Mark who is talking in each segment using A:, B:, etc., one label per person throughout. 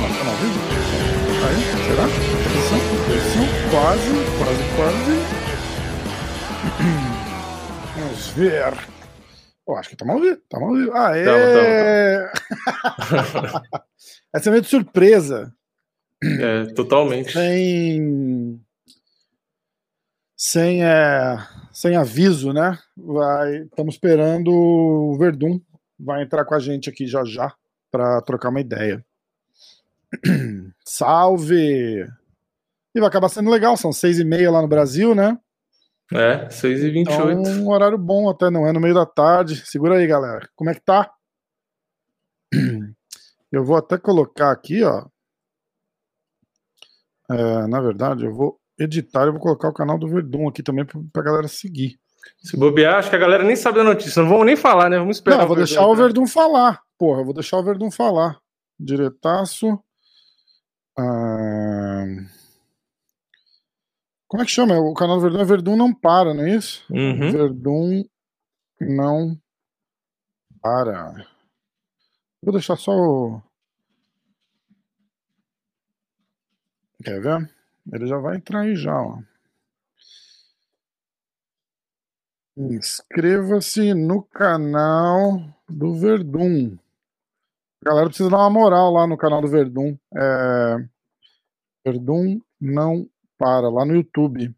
A: Nossa, ao vivo? Aí, será? Atenção, quase, quase, quase. Vamos ver. Eu acho que tá mal vivo, tá mal vivo. Ah, é! Essa é meio de surpresa.
B: É, totalmente.
A: Sem. Sem, é, sem aviso, né? Vai, estamos esperando o Verdun. Vai entrar com a gente aqui já já para trocar uma ideia. Salve! E vai acabar sendo legal, são seis e meia lá no Brasil, né?
B: É, 6 e 28
A: Então, um horário bom até, não é no meio da tarde. Segura aí, galera. Como é que tá? Eu vou até colocar aqui, ó. É, na verdade, eu vou editar, eu vou colocar o canal do Verdun aqui também pra, pra galera seguir.
B: Se bobear, acho que a galera nem sabe da notícia. Não vamos nem falar, né? Vamos esperar.
A: Não, eu vou deixar o Verdun falar. Porra, eu vou deixar o Verdun falar. Diretaço. Ah, Como é que chama? O canal do Verdun é Verdun não para, não é isso?
B: Uhum.
A: Verdun não para. Vou deixar só o. Quer ver? Ele já vai entrar aí já, ó. Inscreva-se no canal do Verdun. A galera precisa dar uma moral lá no canal do Verdun. É... Verdun não para, lá no YouTube.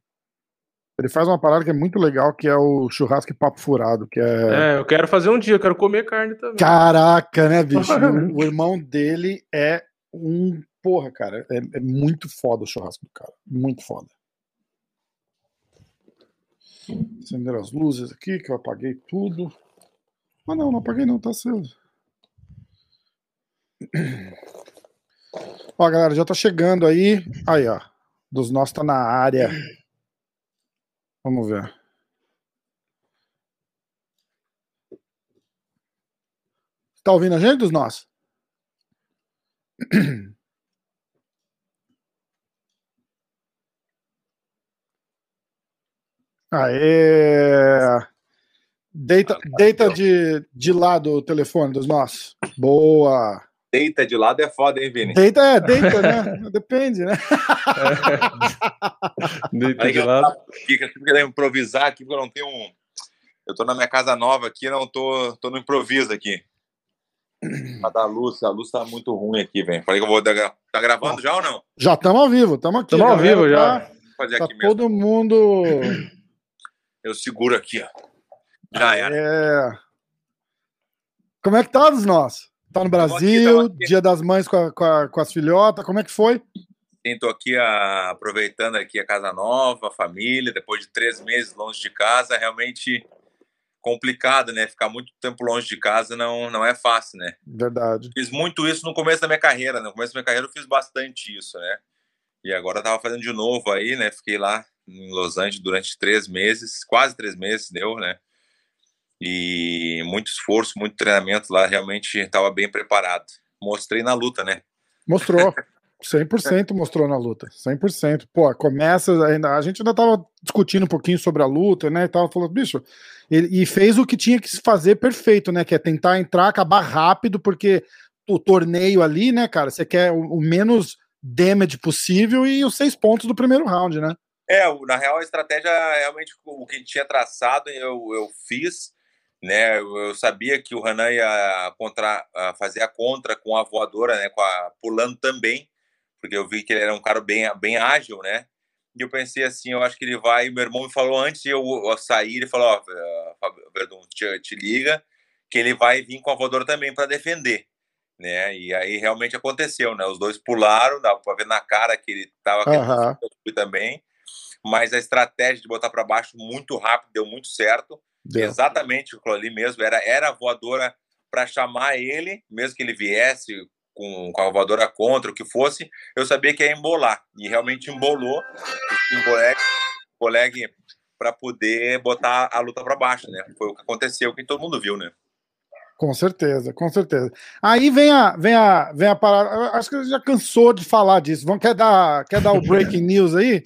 A: Ele faz uma parada que é muito legal, que é o churrasco e papo furado, que é...
B: É, eu quero fazer um dia, eu quero comer carne também.
A: Caraca, né, bicho? o irmão dele é um... Porra, cara, é, é muito foda o churrasco do cara. Muito foda. Acender as luzes aqui, que eu apaguei tudo. Ah, não, não apaguei não, tá aceso. Ó, galera, já tá chegando aí. Aí, ó. Dos nossos tá na área. Vamos ver. Tá ouvindo a gente dos nossos? Aê! Deita, deita de, de lado o telefone dos nossos. Boa!
C: Deita de lado é foda, hein, Vini?
A: Deita, é, deita, né? Depende, né?
B: Deita
C: Aí
B: de lado.
C: tava aqui, que eu tive que improvisar aqui, porque eu não tenho um. Eu tô na minha casa nova aqui, não tô, tô no improviso aqui. Pra dar luz, a luz tá muito ruim aqui, velho. Falei que eu vou. Tá gravando já ou não?
A: Já estamos ao vivo, estamos aqui.
B: Tamo ao vivo já.
A: Tá,
C: fazer
A: tá
C: aqui mesmo.
A: todo mundo.
C: Eu seguro aqui, ó. Já era.
A: É... Como é que tá dos nossos? Tá no
C: aqui,
A: Brasil,
C: aqui.
A: dia das mães com, a- com, a- com as filhotas, como é que foi?
C: Sim, tô aqui ah, aproveitando aqui a casa nova, a família, depois de três meses longe de casa, realmente complicado, né? Ficar muito tempo longe de casa não, não é fácil, né?
A: Verdade.
C: Fiz muito isso no começo da minha carreira, né? No começo da minha carreira eu fiz bastante isso, né? E agora eu tava fazendo de novo aí, né? Fiquei lá em Los Angeles durante três meses, quase três meses deu, né? E muito esforço, muito treinamento lá, realmente estava bem preparado. Mostrei na luta, né?
A: Mostrou. 100% mostrou na luta. 100%. Pô, começa. Ainda, a gente ainda tava discutindo um pouquinho sobre a luta, né? E tava falando, bicho. ele- e fez o que tinha que se fazer perfeito, né? Que é tentar entrar, acabar rápido, porque o torneio ali, né, cara, você quer o, o menos damage possível e os seis pontos do primeiro round, né?
C: É, na real a estratégia realmente o que tinha traçado eu, eu fiz, né? Eu, eu sabia que o Renan ia contra, ah, fazer a contra com a voadora, né? Com a pulando também, porque eu vi que ele era um cara bem, bem ágil, né? E eu pensei assim, eu acho que ele vai. Meu irmão me falou antes de eu, eu sair, ele falou: Ó, Fábio Verdun, te, te liga, que ele vai vir com a voadora também para defender. Né? E aí realmente aconteceu, né? Os dois pularam, dava para ver na cara que ele tava fui também, mas a estratégia de botar para baixo muito rápido deu muito certo.
A: Deu.
C: Exatamente aquilo ali mesmo, era, era a voadora para chamar ele, mesmo que ele viesse com, com a voadora contra, o que fosse, eu sabia que ia embolar. E realmente embolou. O colega para poder botar a luta para baixo, né? Foi o que aconteceu, que todo mundo viu, né?
A: Com certeza, com certeza. Aí vem a, vem a, vem a parada. Acho que já cansou de falar disso. Vamos, quer, dar, quer dar o breaking news aí?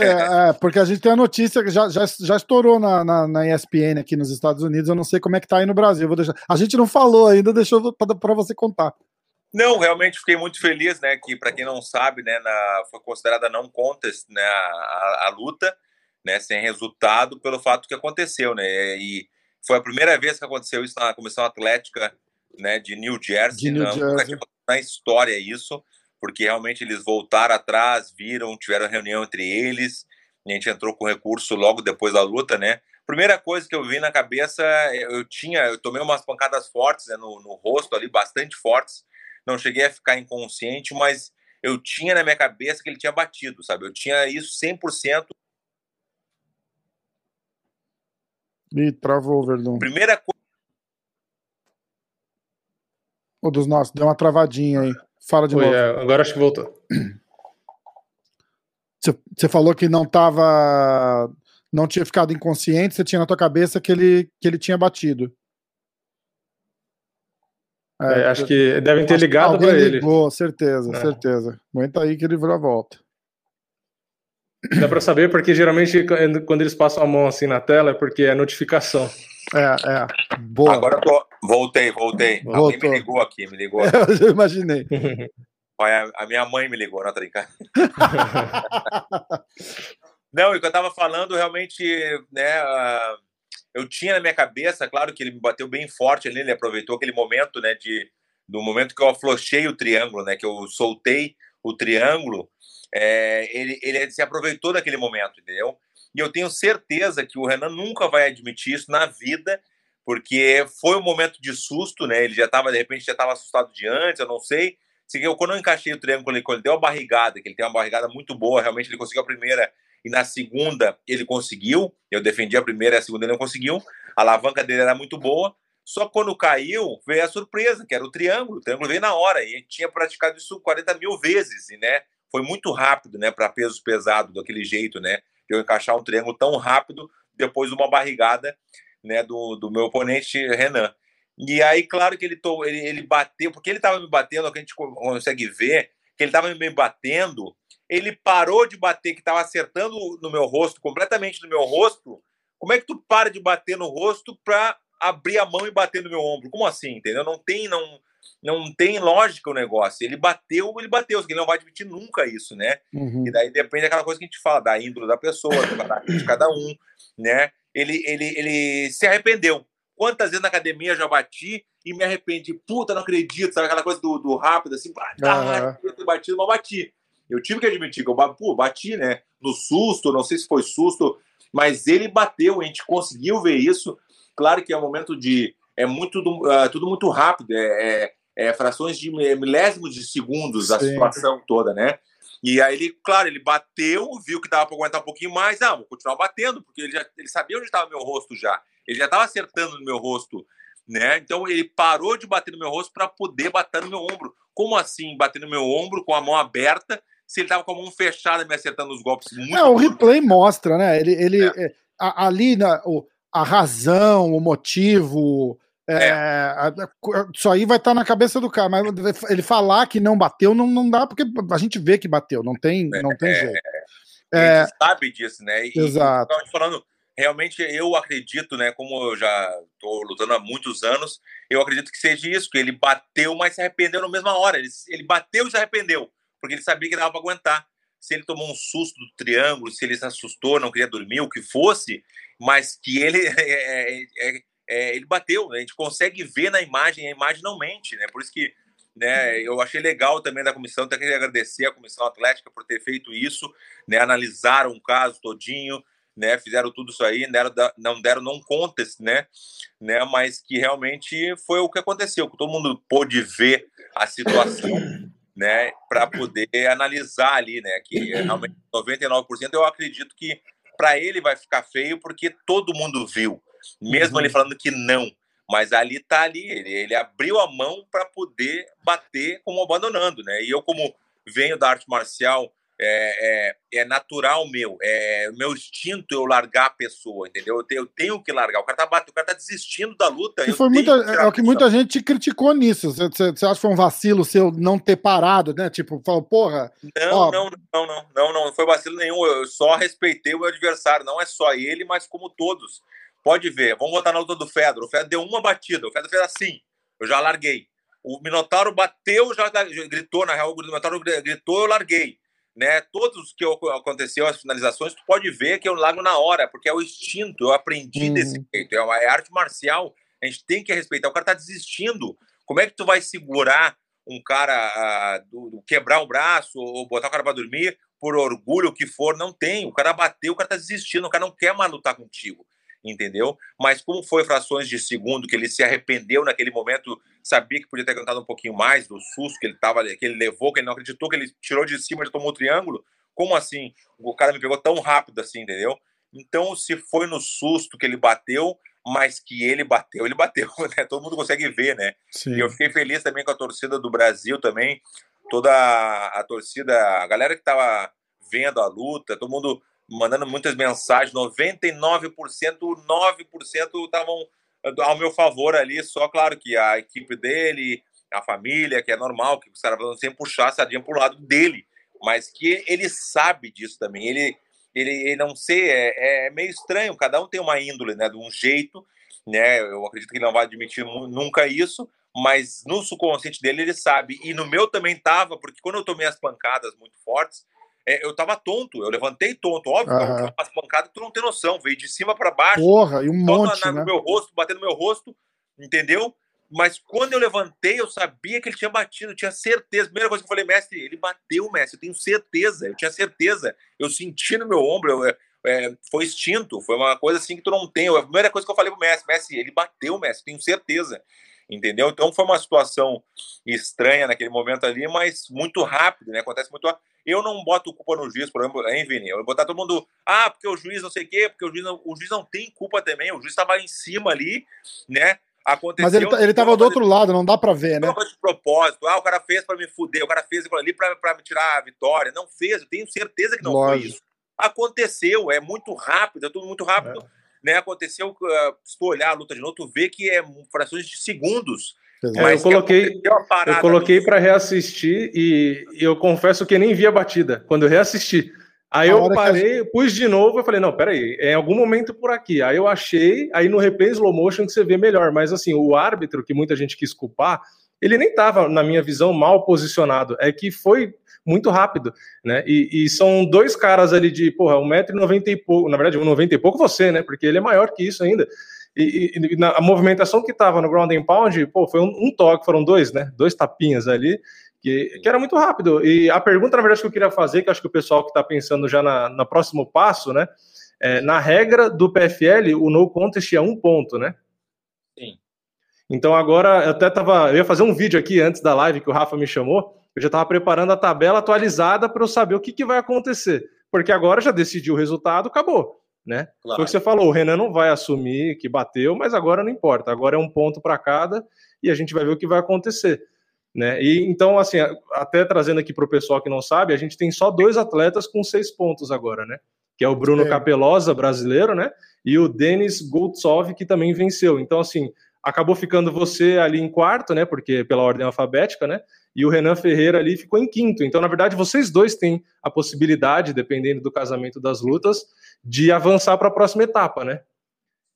A: É, porque a gente tem a notícia que já, já, já estourou na, na, na, ESPN aqui nos Estados Unidos. Eu não sei como é que tá aí no Brasil. Vou deixar... A gente não falou ainda, deixou para você contar.
C: Não, realmente fiquei muito feliz, né? Que para quem não sabe, né, na, foi considerada não contest, né, a, a, luta, né, sem resultado pelo fato que aconteceu, né? E foi a primeira vez que aconteceu isso na Comissão Atlética, né, de New Jersey. De New não, Jersey. Nunca na história isso porque realmente eles voltaram atrás, viram, tiveram reunião entre eles, a gente entrou com recurso logo depois da luta, né? Primeira coisa que eu vi na cabeça, eu tinha, eu tomei umas pancadas fortes né, no, no rosto ali, bastante fortes, não cheguei a ficar inconsciente, mas eu tinha na minha cabeça que ele tinha batido, sabe? Eu tinha isso 100%.
A: Ih, travou, Verdun.
C: Primeira coisa.
A: O dos nossos, deu uma travadinha aí. Fala de Oi, novo.
B: É, agora acho que voltou.
A: Você falou que não tava. Não tinha ficado inconsciente, você tinha na tua cabeça que ele, que ele tinha batido.
B: É, é, acho que devem ter ligado para ele.
A: Ligou, certeza, é. certeza. Aguenta aí que ele virou a volta.
B: Dá para saber porque geralmente quando eles passam a mão assim na tela é porque é notificação.
A: É, é. Boa.
C: Agora eu tô. Voltei, voltei. Voltou. Alguém me ligou aqui, me ligou. Aqui.
A: eu imaginei.
C: Olha, a minha mãe me ligou, não tá brincando. não, e o que eu tava falando, realmente, né, eu tinha na minha cabeça, claro que ele me bateu bem forte ali, ele aproveitou aquele momento, né, de, do momento que eu aflochei o triângulo, né, que eu soltei o triângulo, é, ele, ele se aproveitou daquele momento, entendeu? E eu tenho certeza que o Renan nunca vai admitir isso na vida, porque foi um momento de susto, né? Ele já estava, de repente, já estava assustado de antes, eu não sei. Eu, quando eu encaixei o triângulo, quando ele deu a barrigada, que ele tem uma barrigada muito boa, realmente ele conseguiu a primeira e na segunda ele conseguiu. Eu defendi a primeira e a segunda ele não conseguiu. A alavanca dele era muito boa. Só quando caiu, veio a surpresa, que era o triângulo. O triângulo veio na hora e tinha praticado isso 40 mil vezes, e, né? Foi muito rápido, né? Para pesos pesados, daquele jeito, né? eu encaixar um triângulo tão rápido depois de uma barrigada né, do, do meu oponente Renan. E aí, claro que ele, to, ele, ele bateu, porque ele estava me batendo, que a gente consegue ver, que ele estava me batendo, ele parou de bater, que estava acertando no meu rosto, completamente no meu rosto. Como é que tu para de bater no rosto para abrir a mão e bater no meu ombro? Como assim, entendeu? Não tem, não, não tem lógica o negócio. Ele bateu, ele bateu, ele não vai admitir nunca isso, né? Uhum. E daí depende daquela coisa que a gente fala, da índole da pessoa, de cada um, né? Ele, ele, ele se arrependeu. Quantas vezes na academia eu já bati e me arrependi? Puta, não acredito, sabe aquela coisa do, do rápido, assim, ah, uhum. batido, mas bati. Eu tive que admitir que eu pô, bati, né? No susto, não sei se foi susto, mas ele bateu, a gente conseguiu ver isso. Claro que é um momento de. É muito uh, tudo muito rápido, é, é é, frações de milésimos de segundos a situação toda, né? E aí ele, claro, ele bateu, viu que dava para aguentar um pouquinho mais, ah, vou continuar batendo, porque ele, já, ele sabia onde estava meu rosto já. Ele já estava acertando no meu rosto, né? Então ele parou de bater no meu rosto para poder bater no meu ombro. Como assim bater no meu ombro com a mão aberta, se ele estava com a mão fechada me acertando os golpes muito
A: É, o replay mostra, né? Ele, ele é. É, ali na, o, a razão, o motivo, é, é. Isso aí vai estar tá na cabeça do cara, mas ele falar que não bateu não, não dá, porque a gente vê que bateu, não tem, é, não tem
C: é,
A: jeito.
C: É, a gente sabe disso, né?
A: E, Exato.
C: Então, falando, realmente eu acredito, né? Como eu já estou lutando há muitos anos, eu acredito que seja isso, que ele bateu, mas se arrependeu na mesma hora. Ele, ele bateu e se arrependeu, porque ele sabia que dava para aguentar. Se ele tomou um susto do triângulo, se ele se assustou, não queria dormir, o que fosse, mas que ele é, é, é, ele bateu, né? a gente consegue ver na imagem, a imagem não mente, né? Por isso que né, eu achei legal também da comissão, até queria agradecer a comissão atlética por ter feito isso, né? Analisaram o caso todinho, né? Fizeram tudo isso aí, deram, não deram não contest, né? né? Mas que realmente foi o que aconteceu, que todo mundo pôde ver a situação. Né, para poder analisar ali, né, que realmente 99% eu acredito que para ele vai ficar feio porque todo mundo viu, mesmo uhum. ele falando que não. Mas ali tá ali, ele, ele abriu a mão para poder bater como abandonando, né? E eu, como venho da arte marcial, é, é, é, natural meu, é meu instinto eu largar a pessoa, entendeu? Eu tenho, eu tenho que largar. O cara tá batendo, o cara tá desistindo da luta.
A: E foi muita, é o que muita gente criticou nisso. Você, você, acha que foi um vacilo seu não ter parado, né? Tipo, falou, porra.
C: Não, ó... não, não, não, não, não, não foi vacilo nenhum. Eu só respeitei o meu adversário, não é só ele, mas como todos. Pode ver, vamos botar na luta do Fedor. O Fedor deu uma batida, o Fedor fez assim, eu já larguei. O Minotauro bateu, já gritou, na real, o Minotauro gritou, eu larguei né? Todos que aconteceu as finalizações, tu pode ver que eu largo na hora, porque é o instinto, eu aprendi uhum. desse jeito, é, uma, é arte marcial, a gente tem que respeitar. O cara tá desistindo. Como é que tu vai segurar um cara, uh, do, do quebrar o braço ou botar o cara para dormir por orgulho, o que for? Não tem. O cara bateu, o cara tá desistindo, o cara não quer mais lutar contigo entendeu? Mas como foi frações de segundo que ele se arrependeu naquele momento, sabia que podia ter cantado um pouquinho mais do susto que ele tava, que ele levou, que ele não acreditou que ele tirou de cima e tomou o triângulo. Como assim? O cara me pegou tão rápido assim, entendeu? Então, se foi no susto que ele bateu, mas que ele bateu, ele bateu, né? Todo mundo consegue ver, né? Sim. E eu fiquei feliz também com a torcida do Brasil também, toda a, a torcida, a galera que tava vendo a luta, todo mundo mandando muitas mensagens, 99%, 9% estavam ao meu favor ali, só claro que a equipe dele, a família, que é normal, que os caras vão sempre puxar a sardinha pro lado dele, mas que ele sabe disso também, ele, ele, ele não sei, é, é meio estranho, cada um tem uma índole, né, de um jeito, né, eu acredito que ele não vai admitir nunca isso, mas no subconsciente dele ele sabe, e no meu também tava, porque quando eu tomei as pancadas muito fortes, é, eu tava tonto, eu levantei tonto, óbvio, uhum. as pancadas tu não tem noção, veio de cima para baixo.
A: Porra, e um monte, na,
C: né? no meu rosto, batendo no meu rosto, entendeu? Mas quando eu levantei, eu sabia que ele tinha batido, eu tinha certeza. Primeira coisa que eu falei, mestre, ele bateu, mestre, eu tenho certeza, eu tinha certeza. Eu senti no meu ombro, eu, é, é foi extinto, foi uma coisa assim que tu não tem. A primeira coisa que eu falei pro mestre, mestre, ele bateu, mestre, tenho certeza entendeu? Então foi uma situação estranha naquele momento ali, mas muito rápido, né? Acontece muito rápido. Eu não boto culpa no juiz, por exemplo, hein, Vini? Eu vou botar todo mundo, ah, porque o juiz não sei o quê, porque o juiz não, o juiz não tem culpa também, o juiz estava em cima ali, né?
A: Aconteceu, Mas ele, ele tava do outro lado, não dá para ver, né?
C: De propósito, ah, o cara fez para me fuder, o cara fez aquilo ali para me tirar a vitória. Não fez, eu tenho certeza que não Lógico. foi isso. Aconteceu, é muito rápido, é tudo muito rápido. É né, aconteceu, uh, se tu olhar a luta de novo, tu vê que é frações de segundos.
B: É, eu coloquei, eu coloquei para reassistir e, e, eu confesso que nem vi a batida quando eu reassisti. Aí eu parei, pus de novo e falei, não, peraí, é em algum momento por aqui. Aí eu achei, aí no replay slow motion que você vê melhor. Mas assim, o árbitro, que muita gente quis culpar, ele nem estava, na minha visão, mal posicionado. É que foi muito rápido, né? E, e são dois caras ali de, porra, 1,90m e pouco, na verdade, 1,90m e pouco você, né? Porque ele é maior que isso ainda. E, e, na, a movimentação que estava no ground and pound, pô, foi um, um, toque, foram dois, né? Dois tapinhas ali, que, que, era muito rápido. E a pergunta, na verdade, que eu queria fazer, que acho que o pessoal que está pensando já na, na próximo passo, né? É, na regra do PFL, o no contest é um ponto, né?
C: Sim.
B: Então agora eu até tava. Eu ia fazer um vídeo aqui antes da live que o Rafa me chamou. Eu já estava preparando a tabela atualizada para eu saber o que, que vai acontecer. Porque agora já decidiu o resultado, acabou. Né? Claro. Foi o que você falou, o Renan não vai assumir que bateu, mas agora não importa. Agora é um ponto para cada e a gente vai ver o que vai acontecer. Né? E então, assim, até trazendo aqui para o pessoal que não sabe, a gente tem só dois atletas com seis pontos agora, né? Que é o Bruno é. Capelosa, brasileiro, né? E o Denis Goltsov, que também venceu. Então, assim, acabou ficando você ali em quarto, né? Porque pela ordem alfabética, né? E o Renan Ferreira ali ficou em quinto. Então, na verdade, vocês dois têm a possibilidade, dependendo do casamento das lutas, de avançar para a próxima etapa, né?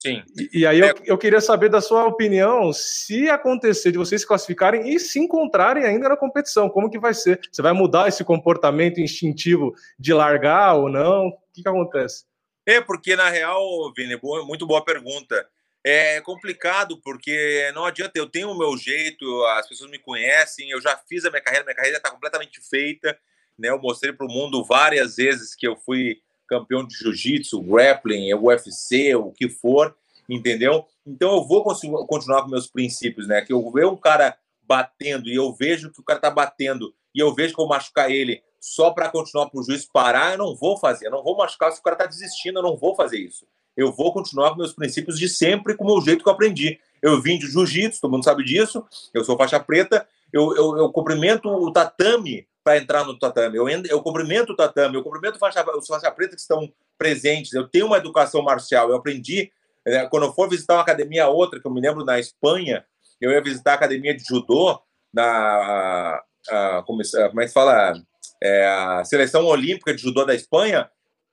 C: Sim.
B: E, e aí é... eu, eu, queria saber da sua opinião, se acontecer de vocês se classificarem e se encontrarem ainda na competição, como que vai ser? Você vai mudar esse comportamento instintivo de largar ou não? O que, que acontece?
C: É, porque na real, Vini, muito boa pergunta é complicado porque não adianta, eu tenho o meu jeito, as pessoas me conhecem, eu já fiz a minha carreira, minha carreira está completamente feita, né? Eu mostrei para o mundo várias vezes que eu fui campeão de jiu-jitsu, grappling, UFC, o que for, entendeu? Então eu vou continuar com meus princípios, né? Que eu ver um cara batendo e eu vejo que o cara está batendo e eu vejo que eu machucar ele só para continuar para o juiz parar, eu não vou fazer, eu não vou machucar se o cara está desistindo, eu não vou fazer isso eu vou continuar com meus princípios de sempre, com o meu jeito que eu aprendi. Eu vim de jiu-jitsu, todo mundo sabe disso. Eu sou faixa preta. Eu, eu, eu cumprimento o tatame para entrar no tatame. Eu, eu cumprimento o tatame, eu cumprimento faixa, os faixa preta que estão presentes. Eu tenho uma educação marcial. Eu aprendi, né, quando eu for visitar uma academia outra, que eu me lembro na Espanha, eu ia visitar a academia de judô na a, a, como, como é que fala é, a seleção olímpica de judô da Espanha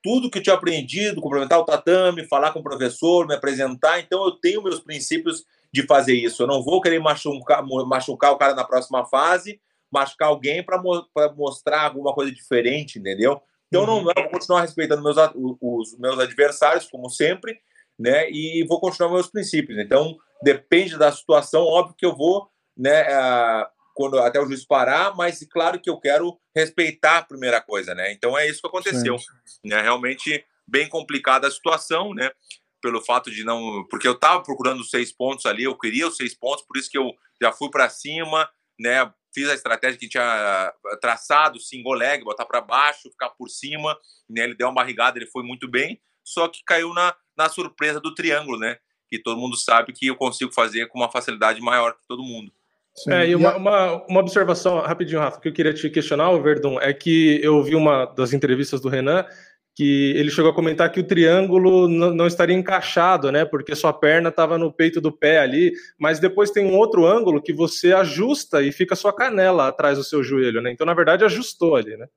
C: tudo que eu tinha aprendido, complementar o tatame, falar com o professor, me apresentar. Então, eu tenho meus princípios de fazer isso. Eu não vou querer machucar, machucar o cara na próxima fase, machucar alguém para mo mostrar alguma coisa diferente, entendeu? Então, uhum. não, eu vou continuar respeitando meus, os meus adversários, como sempre, né? E vou continuar meus princípios. Então, depende da situação, óbvio que eu vou, né? Quando até o juiz parar, mas claro que eu quero respeitar a primeira coisa, né? Então é isso que aconteceu. Né? Realmente bem complicada a situação, né? Pelo fato de não. Porque eu estava procurando os seis pontos ali, eu queria os seis pontos, por isso que eu já fui para cima, né? Fiz a estratégia que tinha traçado, single leg, botar para baixo, ficar por cima, né? Ele deu uma barrigada, ele foi muito bem, só que caiu na, na surpresa do triângulo, né? Que todo mundo sabe que eu consigo fazer com uma facilidade maior que todo mundo.
B: Sim. É, e uma, uma, uma, observação rapidinho, Rafa, que eu queria te questionar, o Verdun, é que eu vi uma das entrevistas do Renan que ele chegou a comentar que o triângulo não estaria encaixado, né? Porque sua perna estava no peito do pé ali, mas depois tem um outro ângulo que você ajusta e fica sua canela atrás do seu joelho, né? Então, na verdade, ajustou ali, né?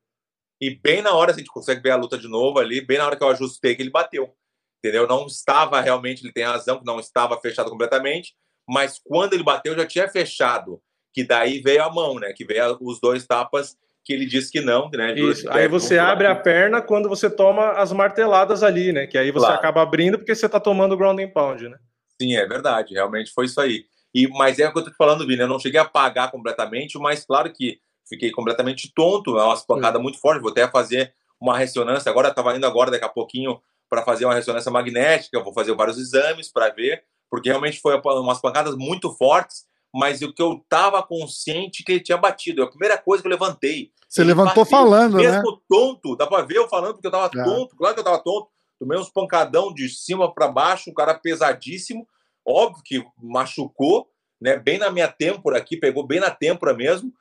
C: E bem na hora, a gente consegue ver a luta de novo ali, bem na hora que eu ajustei, que ele bateu. Entendeu? Não estava realmente, ele tem razão, que não estava fechado completamente, mas quando ele bateu já tinha fechado, que daí veio a mão, né? Que veio os dois tapas que ele disse que não, né?
B: Isso. Aí você abre a perna quando você toma as marteladas ali, né? Que aí você claro. acaba abrindo porque você tá tomando ground and pound, né?
C: Sim, é verdade. Realmente foi isso aí. E, mas é o que eu tô te falando, Vini. Eu não cheguei a pagar completamente, mas claro que fiquei completamente tonto. É uma pancada muito forte. Vou até fazer uma ressonância. Agora, estava indo agora, daqui a pouquinho, para fazer uma ressonância magnética. Vou fazer vários exames para ver porque realmente foi umas pancadas muito fortes, mas o que eu estava consciente que ele tinha batido. É a primeira coisa que eu levantei.
A: Você ele levantou bateu, falando,
C: mesmo
A: né?
C: Mesmo tonto, dá para ver eu falando porque eu estava é. tonto, claro que eu estava tonto. Tomei uns pancadão de cima para baixo, um cara pesadíssimo, óbvio que machucou, né? Bem na minha têmpora aqui, pegou bem na têmpora mesmo,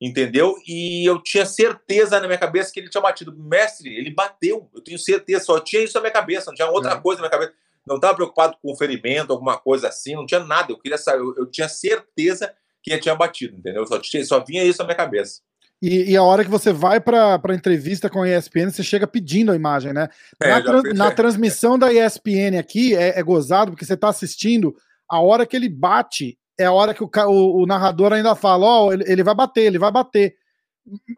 C: entendeu? E eu tinha certeza na minha cabeça que ele tinha batido. Mestre, ele bateu, eu tenho certeza, só tinha isso na minha cabeça, não tinha outra é. coisa na minha cabeça não estava preocupado com ferimento, alguma coisa assim, não tinha nada. Eu queria saber, eu, eu tinha certeza que ele tinha batido, entendeu? Só, tinha, só vinha isso na minha cabeça.
A: E, e, a hora que você vai para a entrevista com a ESPN, você chega pedindo a imagem, né? É, na, na transmissão da ESPN aqui é, é gozado, porque você está assistindo, a hora que ele bate, é a hora que o, o, o narrador ainda fala: Ó, oh, ele, ele, vai bater, ele vai bater.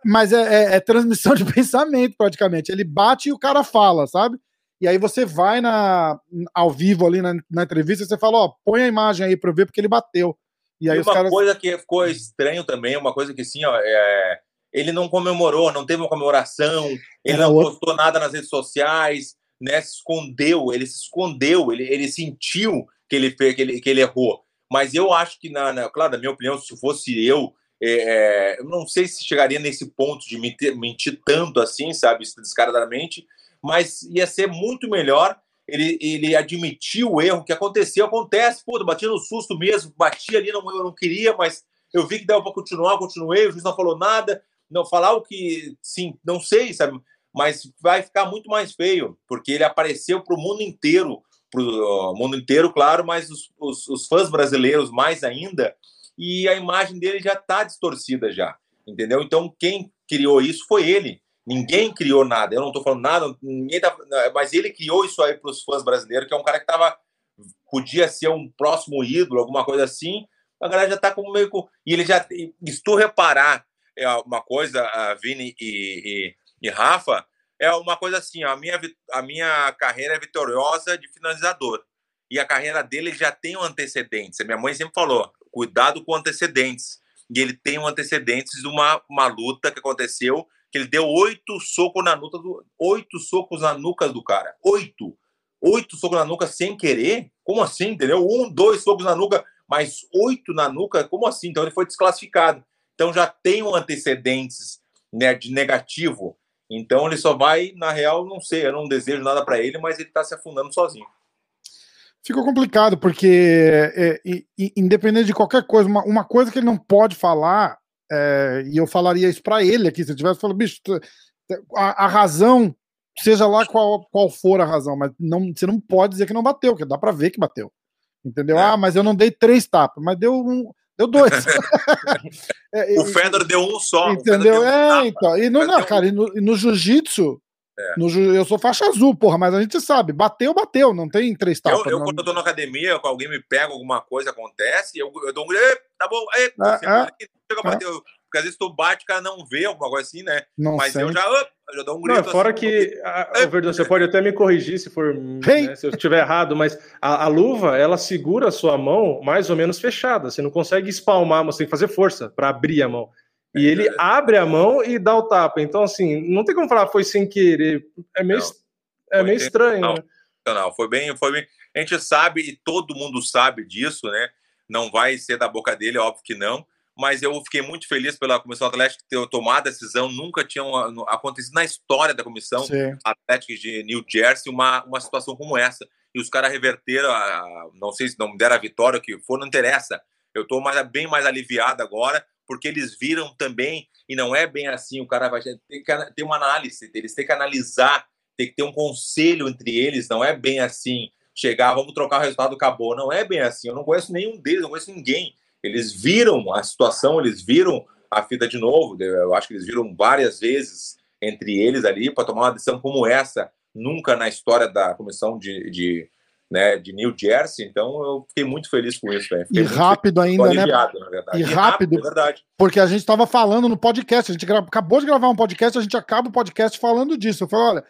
A: Mas é, é, é, transmissão de pensamento, praticamente. Ele bate e o cara fala, sabe? E aí você vai na, ao vivo ali na, na entrevista e você fala, ó, põe a imagem aí para eu ver porque ele bateu.
C: E aí e uma caras... coisa que ficou estranho também, uma coisa que sim, ó, é... ele não comemorou, não teve uma comemoração, ele não outro... postou nada nas redes sociais, né? Se escondeu, ele se escondeu, ele, ele sentiu que ele fez, que ele, que ele errou. Mas eu acho que, na, na claro, na minha opinião, se fosse eu, é, é, eu não sei se chegaria nesse ponto de mentir, mentir tanto assim, sabe, descaradamente, mas ia ser muito melhor ele, ele admitir o erro que aconteceu. Acontece, pô, bati no susto mesmo, bati ali, não, eu não queria, mas eu vi que dava para continuar, continuei, o juiz não falou nada, não falar o que, sim, não sei, sabe? Mas vai ficar muito mais feio, porque ele apareceu para o mundo inteiro, para o mundo inteiro, claro, mas os, os, os, fãs brasileiros mais ainda, e a imagem dele já está distorcida já, entendeu? Então quem criou isso foi ele. Ninguém criou nada. Eu não estou falando nada, ninguém tá, mas ele criou isso aí para os fãs brasileiros, que é um cara que tava, podia ser um próximo ídolo, alguma coisa assim. A galera já está como meio. E ele já. E se tu reparar é uma coisa, a Vini e, e, e, Rafa, é uma coisa assim: a minha, a minha carreira é vitoriosa de finalizador. E a carreira dele já tem um antecedentes. A minha mãe sempre falou: cuidado com antecedentes. E ele tem um antecedentes de uma, uma luta que aconteceu que ele deu oito socos na nuca do. Oito socos na nuca do cara. Oito. Oito socos na nuca sem querer? Como assim? Entendeu? Um, dois socos na nuca, mas oito na nuca? Como assim? Então ele foi desclassificado. Então já tem um antecedentes né, de negativo. Então ele só vai, na real, não sei, eu não desejo nada para ele, mas ele está se afundando sozinho.
A: Ficou complicado, porque é, é, independente de qualquer coisa, uma, uma, coisa que ele não pode falar, é, e eu falaria isso para ele aqui, se eu tivesse falado, bicho, a, a, razão, seja lá qual, qual for a razão, mas não, você não pode dizer que não bateu, porque dá para ver que bateu. Entendeu? É. Ah, mas eu não dei três tapas, mas deu um, Deu dois.
C: é, o Fedor deu um só.
A: Entendeu? Um é, então. E no, não, cara, e no, no jiu-jitsu, é. No, eu sou faixa azul, porra, mas a gente sabe, bateu, bateu, não tem três tapas.
C: Eu, eu quando eu tô na academia, alguém me pega, alguma coisa acontece, eu, eu dou um grito, tá bom, aí, é, é, chega a bater, porque às vezes tu bate, o cara não vê alguma coisa assim, né? Não Mas eu já, eu já dou um grito.
B: Não, fora assim, que, a, a, Verdão, você pode até me corrigir se for né, se eu estiver errado, mas a, a, luva, ela segura a sua mão mais ou menos fechada. Você não consegue espalmar, você tem que fazer força para abrir a mão. E é ele abre a mão e dá o tapa. Então, assim, não tem como falar foi sem querer. É meio, é meio estranho. Não,
C: né? não, foi bem, foi bem. A gente sabe e todo mundo sabe disso, né? Não vai ser da boca dele, óbvio que não mas eu fiquei muito feliz pela Comissão Atlética ter tomado a decisão. Nunca tinha acontecido na história da Comissão Sim. Atlética de New Jersey uma, uma situação como essa. E os caras reverteram, a, não sei se não deram a vitória, o que for, não interessa. Eu estou mais, bem mais aliviado agora, porque eles viram também, e não é bem assim, o cara vai ter que ter uma análise, eles têm que analisar, tem que ter um conselho entre eles, não é bem assim, chegar, vamos trocar o resultado, acabou. Não é bem assim, eu não conheço nenhum deles, não conheço ninguém eles viram a situação, eles viram a fita de novo. Eu acho que eles viram várias vezes entre eles ali para tomar uma decisão como essa. Nunca na história da comissão de, de, né, de New Jersey. Então eu fiquei muito feliz com isso.
A: E rápido ainda, né? E, e rápido, rápido verdade. porque a gente estava falando no podcast. A gente acabou de gravar um podcast, a gente acaba o podcast falando disso. Eu falei, olha.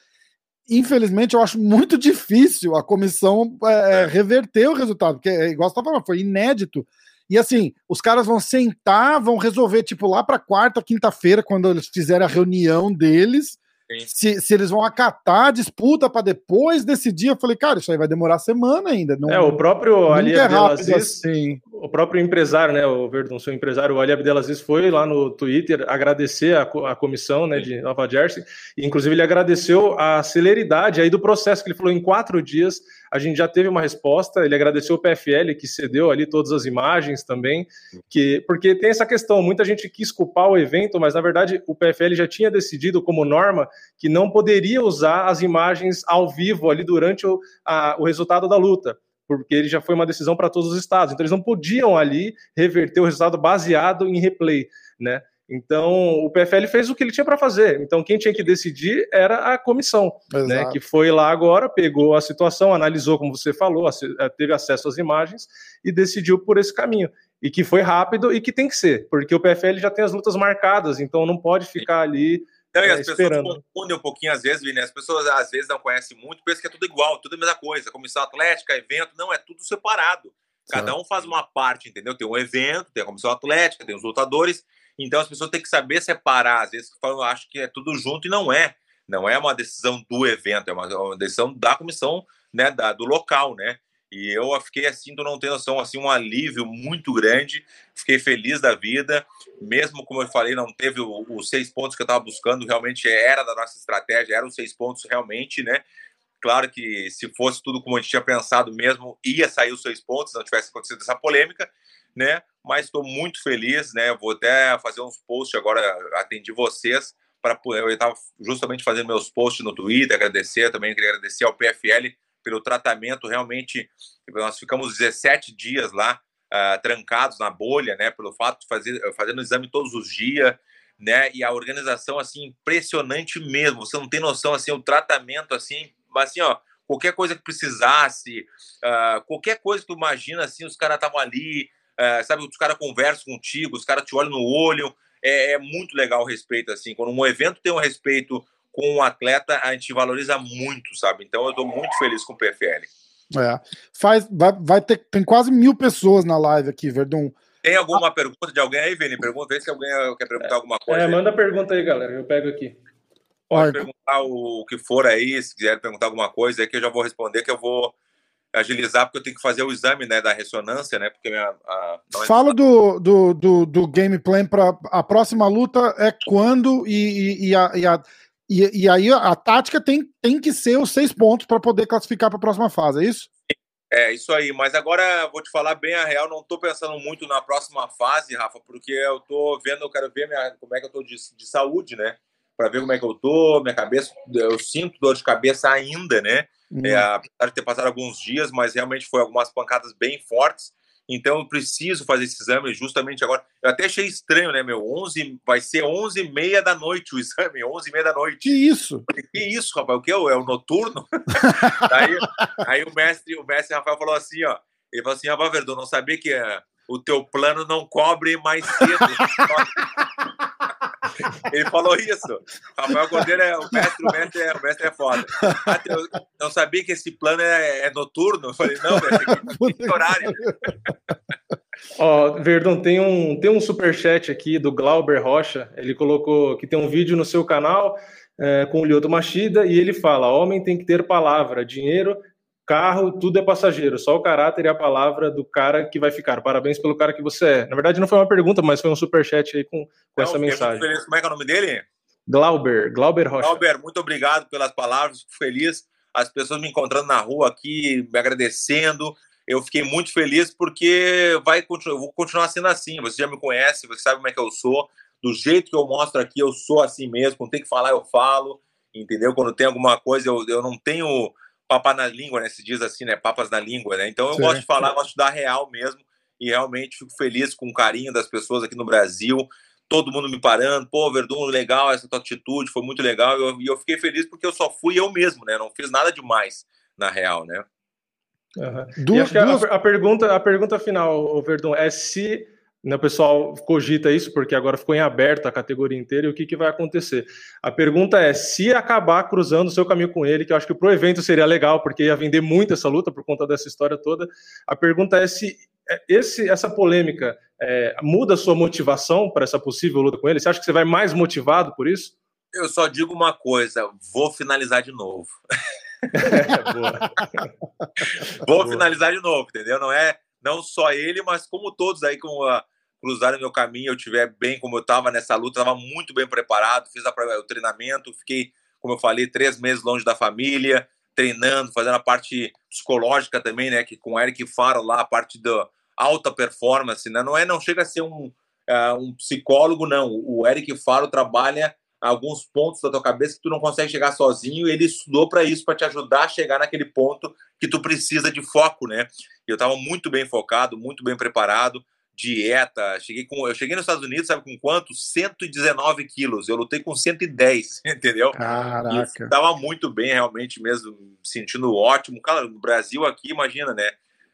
A: Infelizmente, eu acho muito difícil a comissão é, é. reverter o resultado, porque, é, igual você estava falando, foi inédito e assim, os caras vão sentar, vão resolver, tipo, lá para quarta, quinta-feira, quando eles fizerem a reunião deles, se, se, eles vão acatar a disputa para depois decidir, eu falei, cara, isso aí vai demorar semana ainda.
B: Não, é, o próprio Ali é Abdelaziz, assim. O próprio empresário, né, o Verdun, seu empresário, o Ali Abdelaziz foi lá no Twitter agradecer a, a comissão, né, de Nova Jersey, e inclusive ele agradeceu a celeridade aí do processo, que ele falou em quatro dias a gente já teve uma resposta, ele agradeceu o PFL que cedeu ali todas as imagens também, que porque tem essa questão, muita gente quis culpar o evento, mas na verdade o PFL já tinha decidido como norma que não poderia usar as imagens ao vivo ali durante o, a, o resultado da luta porque ele já foi uma decisão para todos os estados. Então eles não podiam ali reverter o resultado baseado em replay, né? Então, o PFL fez o que ele tinha para fazer. Então, quem tinha que decidir era a comissão, né, que foi lá agora, pegou a situação, analisou, como você falou, eh, teve acesso às imagens e decidiu por esse caminho. E que foi rápido e que tem que ser, porque o PFL já tem as lutas marcadas, então não pode ficar ali. Não, e
C: as é, pessoas confundem um pouquinho às vezes, Vini. As pessoas às vezes não conhecem muito, pensam que é tudo igual, tudo a mesma coisa. Comissão atlética, evento, não, é tudo separado. Cada um faz uma parte, entendeu? Tem um evento, tem a comissão atlética, tem os lutadores, então as pessoas têm que saber separar. Às vezes falam, acho que é tudo junto e não é. Não é uma decisão do evento, é uma, uma decisão da comissão, né, da, do local, né? E eu fiquei assim, tu não tem noção, assim, um alívio muito grande. Fiquei feliz da vida, mesmo como eu falei, não teve os seis pontos que eu estava buscando, realmente era da nossa estratégia, eram os seis pontos realmente, né? Claro que se fosse tudo como a gente tinha pensado mesmo, ia sair os seis pontos, não tivesse acontecido essa polêmica, né? Mas estou muito feliz, né? Vou até fazer uns posts agora, atendi vocês para eu estava justamente fazendo meus posts no Twitter, agradecer também, queria agradecer ao PFL pelo tratamento, realmente nós ficamos 17 dias lá uh, trancados na bolha, né? Pelo fato de fazer fazendo exame todos os dias, né? E a organização assim impressionante mesmo. Você não tem noção assim o tratamento assim, assim ó, qualquer coisa que precisasse, uh, qualquer coisa que tu imagina assim, os caras estavam ali, é, sabe, os caras conversam contigo, os caras te olham no olho. É, é, muito legal o respeito, assim. Quando um evento tem um respeito com um atleta, a gente valoriza muito, sabe? Então eu estou muito feliz com o PFL.
A: É. Faz, vai, vai ter, tem quase mil pessoas na live aqui, Verdun.
C: Tem alguma pergunta de alguém aí, Vini? Pergunta, vê se alguém quer perguntar alguma coisa.
B: É, manda pergunta aí, galera. Eu pego aqui.
C: Pode perguntar o que for aí, se quiser perguntar alguma coisa aí que eu já vou responder, que eu vou agilizar, porque eu tenho que fazer o exame né, da ressonância, né? Porque minha, a,
A: é Fala do, do, do, do game plan para a próxima luta é quando e, e, e, a, e, a, e, e aí a tática tem, tem que ser os seis pontos para poder classificar para a próxima fase, é isso?
C: É, isso aí. Mas agora vou te falar bem a real, não estou pensando muito na próxima fase, Rafa, porque eu estou vendo, eu quero ver minha, como é que eu estou de, de, saúde, né? Para ver como é que eu tô, minha cabeça, eu sinto dor de cabeça ainda, né? Hum. É, apesar de ter passado alguns dias, mas realmente foi algumas pancadas bem fortes. Então eu preciso fazer esse exame justamente agora. Eu até achei estranho, né, meu? 11, vai ser 11 e meia da noite o exame, 11 e meia da noite.
A: Que isso?
C: Que isso, rapaz? O que? É o noturno? aí, aí o mestre, o mestre Rafael falou assim, ó. Ele falou assim, Rafael Verdun, não sabia que uh, o teu plano não cobre mais cedo. Ele falou isso. Rafael Cordeiro é o mestre, o mestre é, o mestre é foda. Eu não sabia que esse plano é, é noturno. Eu falei, não, velho, tem horário.
B: Ó, Verdão, tem um, tem um superchat aqui do Glauber Rocha. Ele colocou que tem um vídeo no seu canal é, com o Lyoto Machida e ele fala: homem tem que ter palavra, dinheiro carro, tudo é passageiro, só o caráter e a palavra do cara que vai ficar. Parabéns pelo cara que você é. Na verdade, não foi uma pergunta, mas foi um super chat aí com, com não, essa mensagem.
C: Como é que é o nome dele?
B: Glauber, Glauber Rocha.
C: Glauber, muito obrigado pelas palavras, fico feliz. As pessoas me encontrando na rua aqui, me agradecendo. Eu fiquei muito feliz porque vai eu vou continuar sendo assim. Você já me conhece, você sabe como é que eu sou. Do jeito que eu mostro aqui, eu sou assim mesmo. Quando tem que falar, eu falo. Entendeu? Quando tem alguma coisa, eu, eu não tenho papa na língua, né? Se diz assim, né? Papas na língua, né? Então eu Sim. gosto de falar, gosto de dar real mesmo. E realmente fico feliz com o carinho das pessoas aqui no Brasil. Todo mundo me parando, pô, Verdun, legal essa tua atitude, foi muito legal. E eu, eu, fiquei feliz porque eu só fui eu mesmo, né? Não fiz nada demais, na real, né?
B: Uhum. Duas, e acho duas... que a, a, pergunta, a pergunta final, Verdun, é se né, o pessoal cogita isso porque agora ficou em aberto a categoria inteira e o que, que vai acontecer. A pergunta é: se acabar cruzando o seu caminho com ele, que eu acho que para o evento seria legal, porque ia vender muito essa luta por conta dessa história toda. A pergunta é se é, esse, essa polêmica é, muda a sua motivação para essa possível luta com ele? Você acha que você vai mais motivado por isso?
C: Eu só digo uma coisa: vou finalizar de novo. vou boa. finalizar de novo, entendeu? Não é não só ele, mas como todos aí com a, cruzarem meu caminho, eu estiver bem como eu estava nessa luta, estava muito bem preparado, fiz a, o treinamento, fiquei, como eu falei, três meses longe da família, treinando, fazendo a parte psicológica também, né, que com o Eric Faro lá, a parte da alta performance, né, não é, não chega a ser um, uh, um psicólogo, não, o Eric Faro trabalha alguns pontos da tua cabeça que tu não consegue chegar sozinho, e ele estudou para isso, para te ajudar a chegar naquele ponto que tu precisa de foco, né? Eu estava muito bem focado, muito bem preparado, dieta, cheguei com, eu cheguei nos Estados Unidos, sabe com quanto? 119 quilos, eu lutei com 110, entendeu?
A: Caraca.
C: Estava muito bem, realmente mesmo, sentindo ótimo. Cara, no Brasil aqui, imagina, né?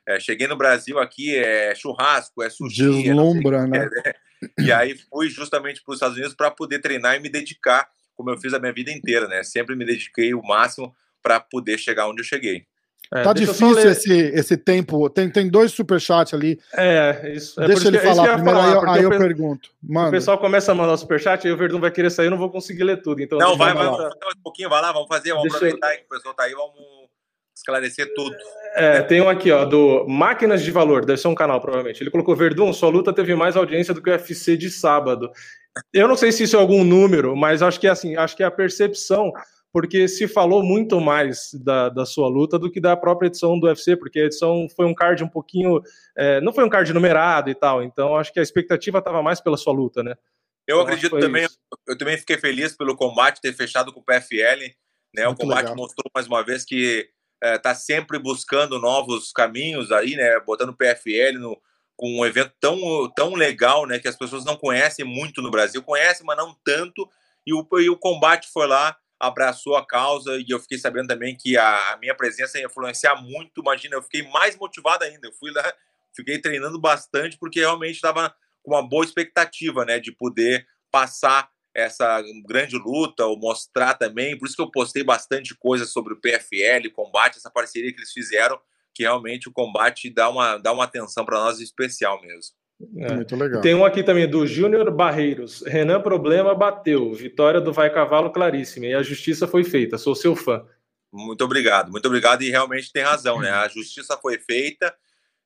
C: É, cheguei no Brasil aqui, é churrasco, é sushi.
A: É Deslumbra, né?
C: É, né? E aí fui justamente para os Estados Unidos para poder treinar e me dedicar, como eu fiz a minha vida inteira, né? Sempre me dediquei o máximo para poder chegar onde eu cheguei.
A: É, tá difícil esse, esse tempo. Tem, tem dois superchats ali.
B: É, isso. É
A: deixa ele que, falar primeiro, falar, aí, eu, aí eu pergunto.
B: Mano. O pessoal começa a mandar o superchat, aí o Verdun vai querer sair, eu não vou conseguir ler tudo. Então
C: não, vai, vai, vai, um pouquinho, vai lá, vamos fazer, vamos deixa aproveitar eu... que o pessoal tá aí, vamos esclarecer tudo.
B: É, tem um aqui, ó, do Máquinas de Valor, deve ser um canal, provavelmente. Ele colocou, Verdun, sua luta teve mais audiência do que o UFC de sábado. Eu não sei se isso é algum número, mas acho que é assim, acho que é a percepção porque se falou muito mais da, da sua luta do que da própria edição do UFC, porque a edição foi um card um pouquinho. É, não foi um card numerado e tal, então acho que a expectativa estava mais pela sua luta, né?
C: Eu então, acredito também, isso. eu também fiquei feliz pelo combate ter fechado com o PFL, né? Muito o combate legal. mostrou mais uma vez que está é, sempre buscando novos caminhos aí, né? Botando PFL no, com um evento tão, tão legal, né? Que as pessoas não conhecem muito no Brasil, conhecem, mas não tanto. E o, e o combate foi lá, abraçou a causa e eu fiquei sabendo também que a, minha presença ia influenciar muito. Imagina, eu fiquei mais motivado ainda. Eu fui lá, fiquei treinando bastante porque realmente estava com uma boa expectativa, né, de poder passar essa grande luta, ou mostrar também. Por isso que eu postei bastante coisa sobre o PFL, combate, essa parceria que eles fizeram, que realmente o combate dá uma, dá uma atenção para nós especial mesmo.
B: É. Muito legal. Tem um aqui também do Júnior Barreiros. Renan Problema bateu. Vitória do Vai Cavalo claríssima. E a justiça foi feita. Sou seu fã.
C: Muito obrigado, muito obrigado. E realmente tem razão, né? A justiça foi feita,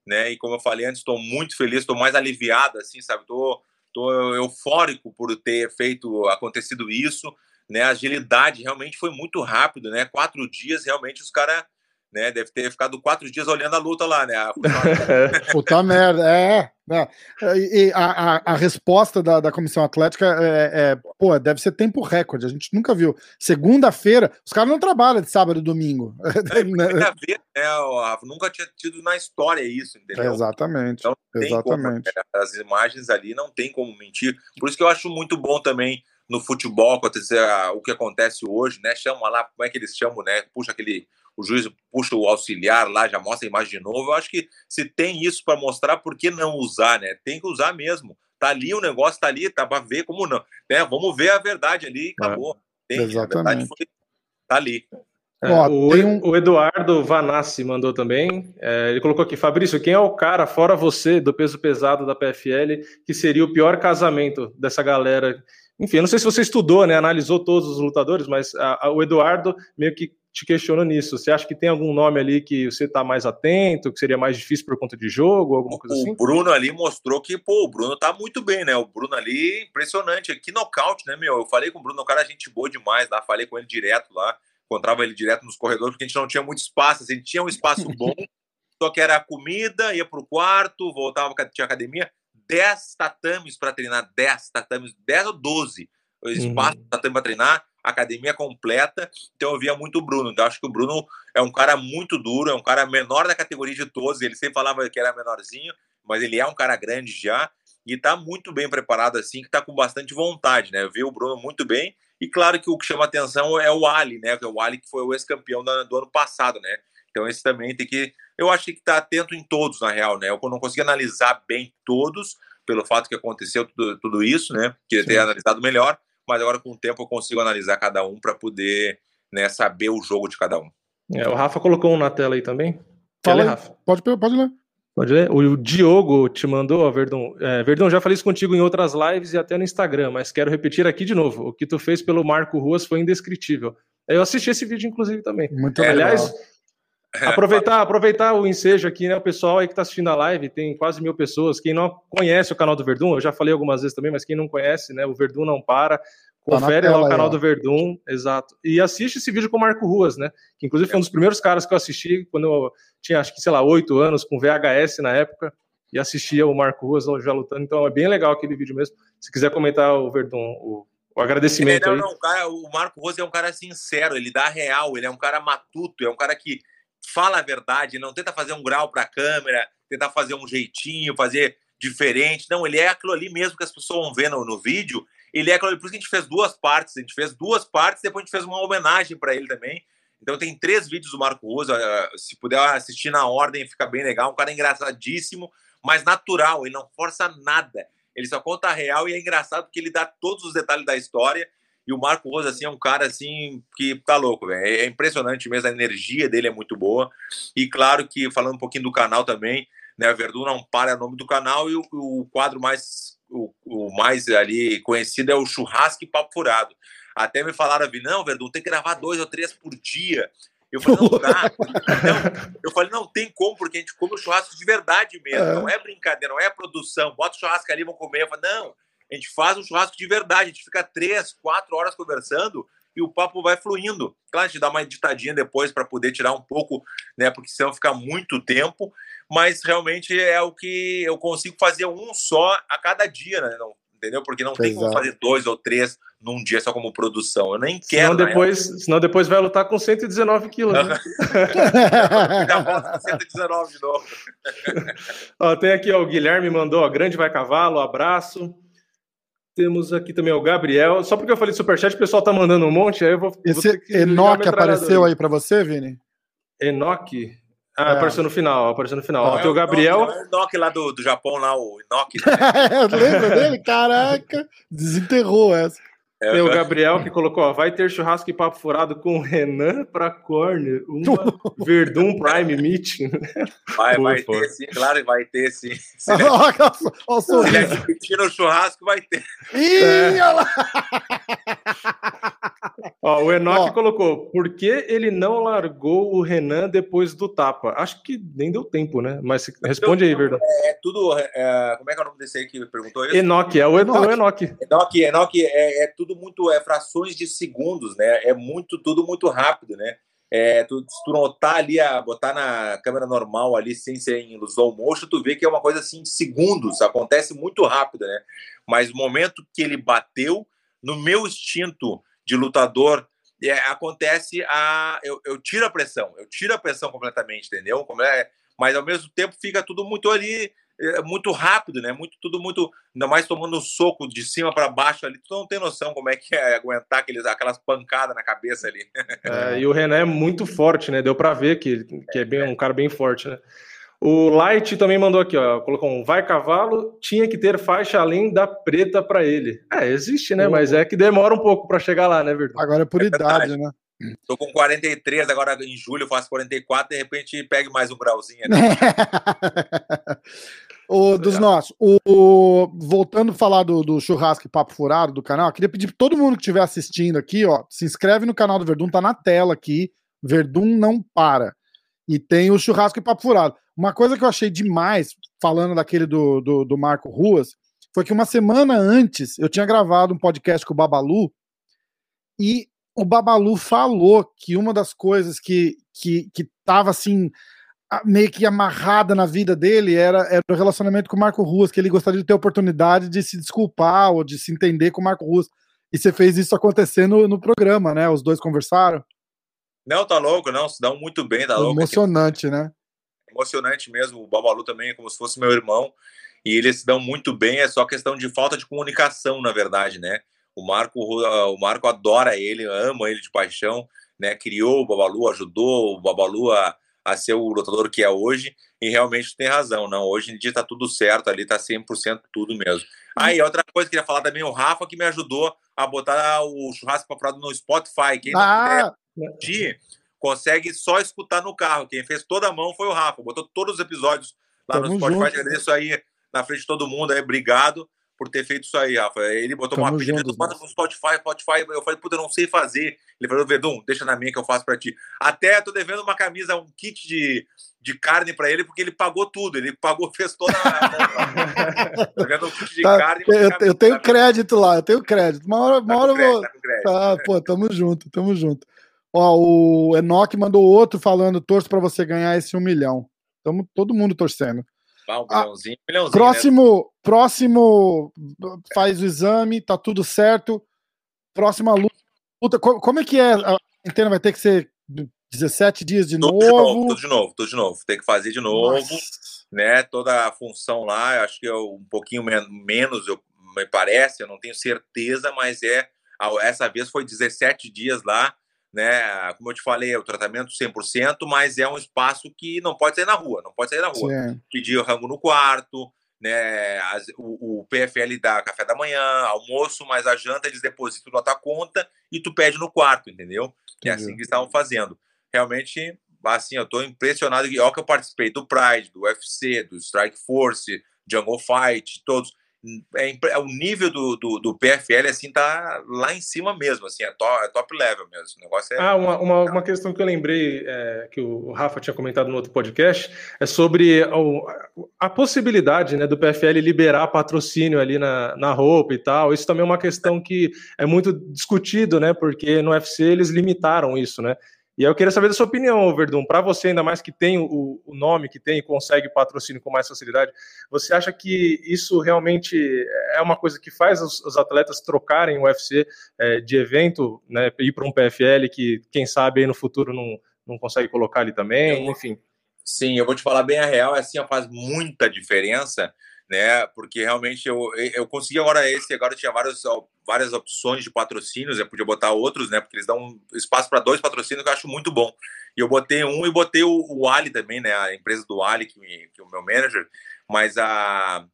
C: né? E como eu falei antes, estou muito feliz, estou mais aliviado, assim, sabe? Estou tô, eufórico por ter feito, acontecido isso, né? A agilidade realmente foi muito rápido, né? Quatro dias, realmente, os caras né? Deve ter ficado quatro dias olhando a luta lá, né? A...
A: Puta merda, é. é. E a, a, a resposta da, da comissão atlética é, é, pô, deve ser tempo recorde. A gente nunca viu. Segunda-feira, os caras não trabalham de sábado e domingo.
C: É, né? ver, né? Nunca tinha tido na história isso, entendeu?
A: exatamente. Então, exatamente.
C: Como, né? As imagens ali não tem como mentir. Por isso que eu acho muito bom também no futebol acontecer o que acontece hoje, né? Chama lá, como é que eles chamam, né? Puxa aquele o juiz puxa o auxiliar lá, já mostra a imagem de novo. Eu acho que se tem isso para mostrar, por que não usar, né? Tem que usar mesmo. Tá ali o negócio, tá ali, tá para ver como não. Né? Vamos ver a verdade ali e é, acabou.
A: É, tem, exatamente. Foi,
C: tá ali.
B: É, o, um... o, Eduardo Vanassi mandou também. É, ele colocou aqui: Fabrício, quem é o cara, fora você, do peso pesado da PFL, que seria o pior casamento dessa galera? Enfim, eu não sei se você estudou, né, analisou todos os lutadores, mas a, a, o Eduardo meio que te questiono nisso. Você acha que tem algum nome ali que você está mais atento, que seria mais difícil por conta de jogo, alguma coisa
C: o
B: assim?
C: O Bruno ali mostrou que, pô, o Bruno tá muito bem, né? O Bruno ali, impressionante. Que nocaute, né, meu? Eu falei com o Bruno, o cara gente boa demais lá, falei com ele direto lá, encontrava ele direto nos corredores, porque a gente não tinha muito espaço, assim, a gente tinha um espaço bom, só que era comida, ia pro quarto, voltava, tinha academia, 10 tatames para treinar, 10 tatames, 10 ou 12 espaço uhum. tatame para treinar, academia completa. Então eu via muito o Bruno. Eu acho que o Bruno é um cara muito duro, é um cara menor da categoria de todos. Ele sempre falava que era menorzinho, mas ele é um cara grande já e está muito bem preparado assim, que está com bastante vontade, né? Eu vi o Bruno muito bem. E claro que o que chama atenção é o Ali, né? O Ali que foi o ex-campeão do ano passado, né? Então esse também tem que, eu acho que está atento em todos na real, né? Eu não consegui analisar bem todos pelo fato que aconteceu tudo, tudo isso, né? Queria ter analisado melhor, mas agora com o tempo eu consigo analisar cada um para poder né, saber o jogo de cada um.
B: É, o Rafa colocou um na tela aí também.
A: Fala, ler, Rafa? Pode, pode ler.
B: Pode ler. O Diogo te mandou, ó, Verdão. É, Verdão, já falei isso contigo em outras lives e até no Instagram, mas quero repetir aqui de novo. O que tu fez pelo Marco Ruas foi indescritível. Eu assisti esse vídeo, inclusive, também.
A: Muito é, legal. Aliás,
B: aproveitar, aproveitar o ensejo aqui, né? O pessoal aí que está assistindo a live, tem quase mil pessoas. Quem não conhece o canal do Verdun, eu já falei algumas vezes também, mas quem não conhece, né? O Verdun não para. Tá Confere tá lá o canal aí, do Verdun, exato. E assiste esse vídeo com o Marco Ruas, né? Que inclusive foi um dos primeiros caras que eu assisti quando eu tinha, acho que, sei lá, oito anos, com VHS na época, e assistia o Marco Ruas já lutando. Então é bem legal aquele vídeo mesmo. Se quiser comentar o Verdun, o, o agradecimento
C: ele
B: é,
C: não, aí. cara, o Marco Ruas é um cara sincero, ele dá real, ele é um cara matuto, é um cara que fala a verdade, não tenta fazer um grau para a câmera, tentar fazer um jeitinho, fazer diferente. Não, ele é aquilo ali mesmo que as pessoas vão ver no, no vídeo ele é, por isso que a gente fez duas partes. A gente fez duas partes, depois a gente fez uma homenagem para ele também. Então tem três vídeos do Marco Rosa. Eh, se puder assistir na ordem, fica bem legal. Um cara engraçadíssimo, mas natural. Ele não força nada. Ele só conta a real e é engraçado porque ele dá todos os detalhes da história. E o Marco Rosa, assim, é um cara, assim, que tá louco, velho. É impressionante mesmo, a energia dele é muito boa. E claro que, falando um pouquinho do canal também, né, a Verdun não para é o nome do canal e o, o quadro mais o, o, mais ali conhecido é o churrasco e papo furado. Até me falaram, não, Verdun, tem que gravar dois ou três por dia. Eu falei, não dá. Não, eu falei, não tem como, porque a gente come o churrasco de verdade mesmo. É. Não é brincadeira, não é produção. Bota o churrasco ali, vamos comer. Eu falei, não, a gente faz um churrasco de verdade. A gente fica três, quatro horas conversando e o papo vai fluindo. Claro, a gente dá uma editadinha depois para poder tirar um pouco, né? Porque senão fica muito tempo mas realmente é o que eu consigo fazer um só a cada dia, né? Não, entendeu? Porque não tem como fazer dois ou três num dia só como produção. Eu nem quero.
B: Senão depois, senão depois vai lutar com 119 quilos. Né?
C: 119 de novo.
B: ó, tem aqui ó, o Guilherme mandou, ó, grande vai cavalo, abraço. Temos aqui também o Gabriel. Só porque eu falei superchat, o pessoal tá mandando um monte, aí eu vou.
A: Esse vou Enoch apareceu aí para você, Vini?
B: Enoch? Ah, é. apareceu no final, apareceu no final. Ah, tem o Gabriel.
C: É o Enoch lá do, do Japão, lá, o Enoch.
A: Né? Lembra dele? Caraca, desenterrou essa.
B: É, tem o Gabriel que colocou, ó, vai ter churrasco e papo furado com Renan pra Corner, uma Verdun Prime Meeting.
C: Vai, vai ter sim, claro, vai ter sim. Se ele, Se ele o churrasco, vai ter.
A: Ih, é. olha lá!
B: Ó, o Enoch colocou, por que ele não largou o Renan depois do tapa? Acho que nem deu tempo, né? Mas responde aí, verdade.
C: É, é tudo. É, como é que é o nome desse aí que perguntou isso?
B: Enoch, é o Enoch. Enoch,
C: Enoch, Enoch é, é, tudo muito. É frações de segundos, né? É muito, tudo muito rápido, né? é, tu, se tu notar ali, a, botar na câmera normal ali, sem ser em slow motion, tu vê que é uma coisa assim de segundos, acontece muito rápido, né? Mas o momento que ele bateu, no meu instinto de lutador, é, acontece a. Eu, eu, tiro a pressão, eu tiro a pressão completamente, entendeu? É, mas ao mesmo tempo fica tudo muito ali é muito rápido, né? Muito, tudo muito. Ainda mais tomando um soco de cima para baixo ali. Tu não tem noção como é que é aguentar aqueles, aquelas pancadas na cabeça ali.
B: É, e o Renan é muito forte, né? Deu para ver que, que é bem, um cara bem forte, né? O Light também mandou aqui, ó. Colocou um vai cavalo, tinha que ter faixa além da preta para ele. É, existe, né? Mas é que demora um pouco para chegar lá, né, Verdade?
A: Agora é por é idade, né?
C: Tô com 43, agora em julho eu faço 44, de repente pegue mais um grauzinho ali.
A: o, dos nossos. O, o, voltando a falar do, do churrasco e papo furado do canal, queria pedir para todo mundo que estiver assistindo aqui, ó, se inscreve no canal do Verdun, tá na tela aqui. Verdun não para. E tem o churrasco e papo furado. Uma coisa que eu achei demais, falando daquele do, do, do Marco Ruas, foi que uma semana antes eu tinha gravado um podcast com o Babalu e o Babalu falou que uma das coisas que, que, que tava assim, meio que amarrada na vida dele era, era o relacionamento com o Marco Ruas, que ele gostaria de ter oportunidade de se desculpar ou de se entender com o Marco Ruas. E você fez isso acontecer no, no programa, né? Os dois conversaram.
C: Não, tá louco, não. Se dão muito bem, tá louco.
A: Emocionante, né?
C: Emocionante mesmo. O Babalu também é como se fosse meu irmão. E eles se dão muito bem, é só questão de falta de comunicação, na verdade, né? O Marco, o Marco adora ele, ama ele de paixão, né? Criou o Babalu, ajudou o Babalu a, a ser o lutador que é hoje, e realmente tem razão, não. Hoje em dia tá tudo certo ali, tá 100% tudo mesmo. Aí, outra coisa que eu queria falar também, o Rafa que me ajudou a botar o churrasco paprado no Spotify. Quem não ah. puder consegue só escutar no carro. Quem fez toda a mão foi o Rafa, botou todos os episódios lá Tamo no Spotify. Junto. Agradeço aí na frente de todo mundo aí, obrigado por ter feito isso aí, Rafa. Ele botou Tamo uma pedida, bota no Spotify, Spotify. Eu falei, puta, eu não sei fazer. Ele falou, Vedum, deixa na minha que eu faço pra ti. Até tô devendo uma camisa, um kit de, de carne pra ele, porque ele pagou tudo. Ele pagou, fez toda a. tô devendo um
A: tá,
C: carne.
A: Eu, eu tenho crédito lá, eu tenho crédito. Uma hora, uma tá hora eu vou. Tá, tá, pô, tamo junto, tamo junto. Ó, o Enoch mandou outro falando: torço pra você ganhar esse um milhão. Tamo todo mundo torcendo.
C: Ah, um milhãozinho, milhãozinho,
A: próximo, né? próximo faz o exame, tá tudo certo. Próxima luta. Como é que é? A quarentena vai ter que ser 17 dias de tudo novo? De novo?
C: Tudo de novo, tudo de novo. Tem que fazer de novo, Nossa. né? Toda a função lá, acho que é um pouquinho menos, eu, me parece, eu não tenho certeza, mas é. Essa vez foi 17 dias lá né? Como eu te falei, é o tratamento 100%, mas é um espaço que não pode sair na rua, não pode sair na rua. Sim. Pedir rango no quarto, né? As, o, o, PFL dá café da manhã, almoço, mas a janta eles depositam na tua conta e tu pede no quarto, entendeu? Que é assim que estavam fazendo. Realmente, assim, eu tô impressionado. Olha que eu participei do Pride, do UFC, do Strike Force, Jungle Fight, todos é, é, o nível do, do, do, PFL assim tá lá em cima mesmo, assim, é top, é top level mesmo. O negócio é...
B: Ah, uma, uma, uma questão que eu lembrei é, que o Rafa tinha comentado no outro podcast é sobre a, a, possibilidade né, do PFL liberar patrocínio ali na, na roupa e tal. Isso também é uma questão que é muito discutido, né? Porque no UFC eles limitaram isso, né? E eu queria saber da sua opinião, Verdun, para você, ainda mais que tem o, o, nome que tem e consegue patrocínio com mais facilidade, você acha que isso realmente é uma coisa que faz os, os atletas trocarem o UFC é, de evento, né, ir para um PFL que, quem sabe, aí no futuro não, não consegue colocar ali também, enfim?
C: Sim, eu vou te falar bem a real, é assim, faz muita diferença, né? Porque realmente eu, eu consegui agora esse, agora tinha vários, várias opções de patrocínios, eu podia botar outros, né? Porque eles dão espaço para dois patrocínios que eu acho muito bom. E eu botei um e botei o, o Ali também, né? A empresa do Ali, que, me, que é o meu manager, mas a,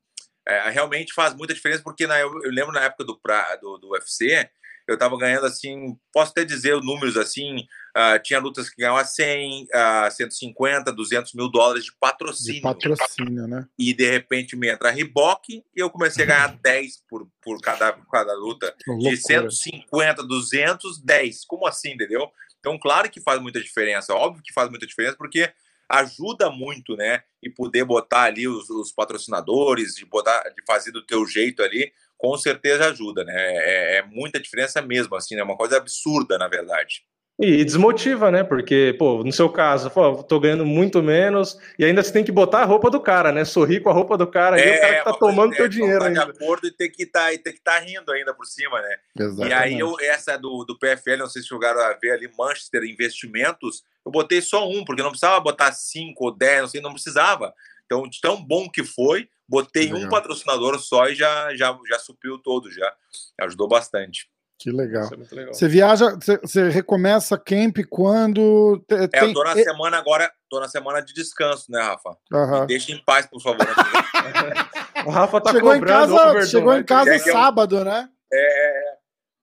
C: é, realmente faz muita diferença, porque na, eu, eu, lembro na época do, pra, do, do UFC, eu estava ganhando assim, posso até dizer os números assim, uh, tinha lutas que ganhavam 100, uh, 150, 200 mil dólares de patrocínio. De
A: patrocínio, né?
C: E de repente me entra a Reebok e eu comecei a ganhar 10 por, por cada, cada luta. De 150, 200, 10. Como assim, entendeu? Então, claro que faz muita diferença, óbvio que faz muita diferença, porque ajuda muito, né? E poder botar ali os, os patrocinadores, de botar, de fazer do teu jeito ali, com certeza ajuda, né? É, é, muita diferença mesmo, assim, é né? uma coisa absurda, na verdade.
B: E desmotiva, né? Porque, pô, no seu caso, pô, tô ganhando muito menos, e ainda você tem que botar a roupa do cara, né? Sorrir com a roupa do cara, é, e o cara que tá tomando é, teu dinheiro tá ainda.
C: de acordo e tem que tá, ter que estar tá rindo ainda por cima, né? Exatamente. E aí, eu, essa do, do PFL, não sei se jogaram a ver ali, Manchester Investimentos, eu botei só um, porque não precisava botar cinco ou dez, não sei, não precisava. Então, tão bom que foi, botei Legal. um patrocinador só e já, já, já supriu todo, já ajudou bastante.
A: Que legal. É legal. Você viaja, você, você, recomeça camp quando.
C: Tem... É, eu tô na semana agora, tô na semana de descanso, né, Rafa? Uhum. Me deixa em paz, por favor.
A: o Rafa tá chegou cobrando. Em casa, chegou em casa é sábado, eu... né?
C: É.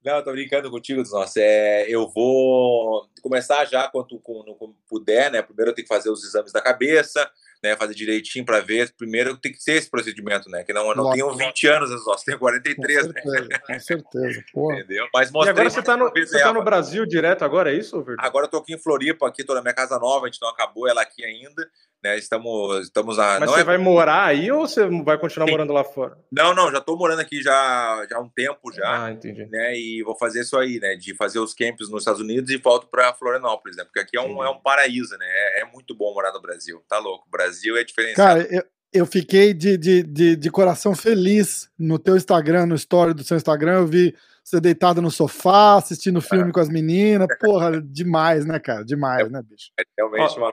C: Não, eu tô brincando contigo, nossa. É, eu vou começar já quando, quando, quando puder, né? Primeiro eu tenho que fazer os exames da cabeça, né, fazer direitinho para ver. Primeiro tem que ser esse procedimento, né? Que não, eu não tenho 20 anos, eu tenho 43,
A: com certeza, né? Com certeza, pô. Entendeu?
B: Mas mostrei. E agora você tá no, você tá no Brasil direto agora, é isso,
C: Verdade? Agora eu tô aqui em Floripa, aqui tô na minha casa nova, a gente não acabou ela aqui ainda. Né, estamos, estamos a,
B: Mas você é... vai morar aí ou você vai continuar Sim. morando lá fora?
C: Não, não, já estou morando aqui já, já há um tempo já.
B: Ah, entendi.
C: Né, e vou fazer isso aí, né? De fazer os camps nos Estados Unidos e volto para Florianópolis, né? Porque aqui é um, é um paraíso, né? É, é, muito bom morar no Brasil. Tá louco. O Brasil é diferente.
A: Cara, eu, eu fiquei de, de, de, de, coração feliz no teu Instagram, no story do seu Instagram. Eu vi você deitado no sofá, assistindo filme é. com as meninas. Porra, demais, né, cara? Demais, é, né, bicho?
C: É realmente uma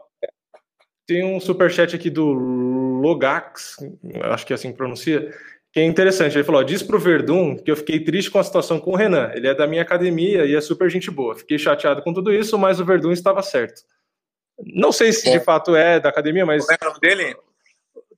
B: tem um superchat aqui do Logax, acho que é assim que pronuncia, que é interessante. Ele falou: diz pro Verdun que eu fiquei triste com a situação com o Renan. Ele é da minha academia e é super gente boa. Fiquei chateado com tudo isso, mas o Verdun estava certo. Não sei se de fato é da academia, mas.
C: Como é, é o nome dele?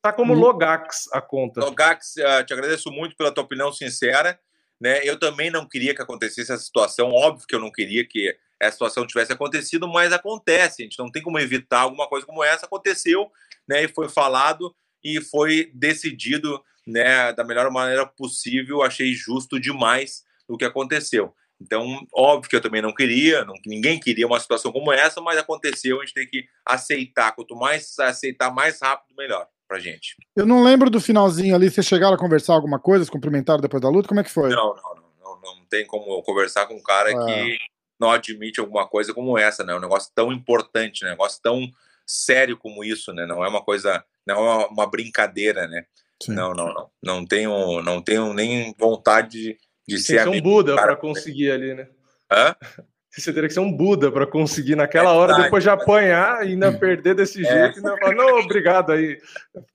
B: Tá como Logax a conta.
C: Logax, uh, te agradeço muito pela tua opinião sincera. Né? Eu também não queria que acontecesse essa situação. Óbvio que eu não queria que essa situação tivesse acontecido, mas acontece, a gente não tem como evitar alguma coisa como essa, aconteceu, né, e foi falado e foi decidido, né, da melhor maneira possível, achei justo demais o que aconteceu. Então, óbvio que eu também não queria, não, ninguém queria uma situação como essa, mas aconteceu, a gente tem que aceitar, quanto mais aceitar, mais rápido, melhor pra gente.
A: Eu não lembro do finalzinho ali, vocês chegaram a conversar alguma coisa, se cumprimentaram depois da luta, como é que foi?
C: Não, não, não, não, não tem como conversar com um cara ah. que não admite alguma coisa como essa, né? Um negócio tão importante, né? um negócio tão sério como isso, né? Não é uma coisa, não é uma, uma brincadeira, né? Sim. Não, não, não. Não tenho, não tenho nem vontade de, de ser.
B: Ser um Buda para conseguir ali, né? Hã? Você teria que ser um Buda para conseguir naquela é hora, depois de apanhar e ainda perder desse é. jeito. É. Falar, não, obrigado aí.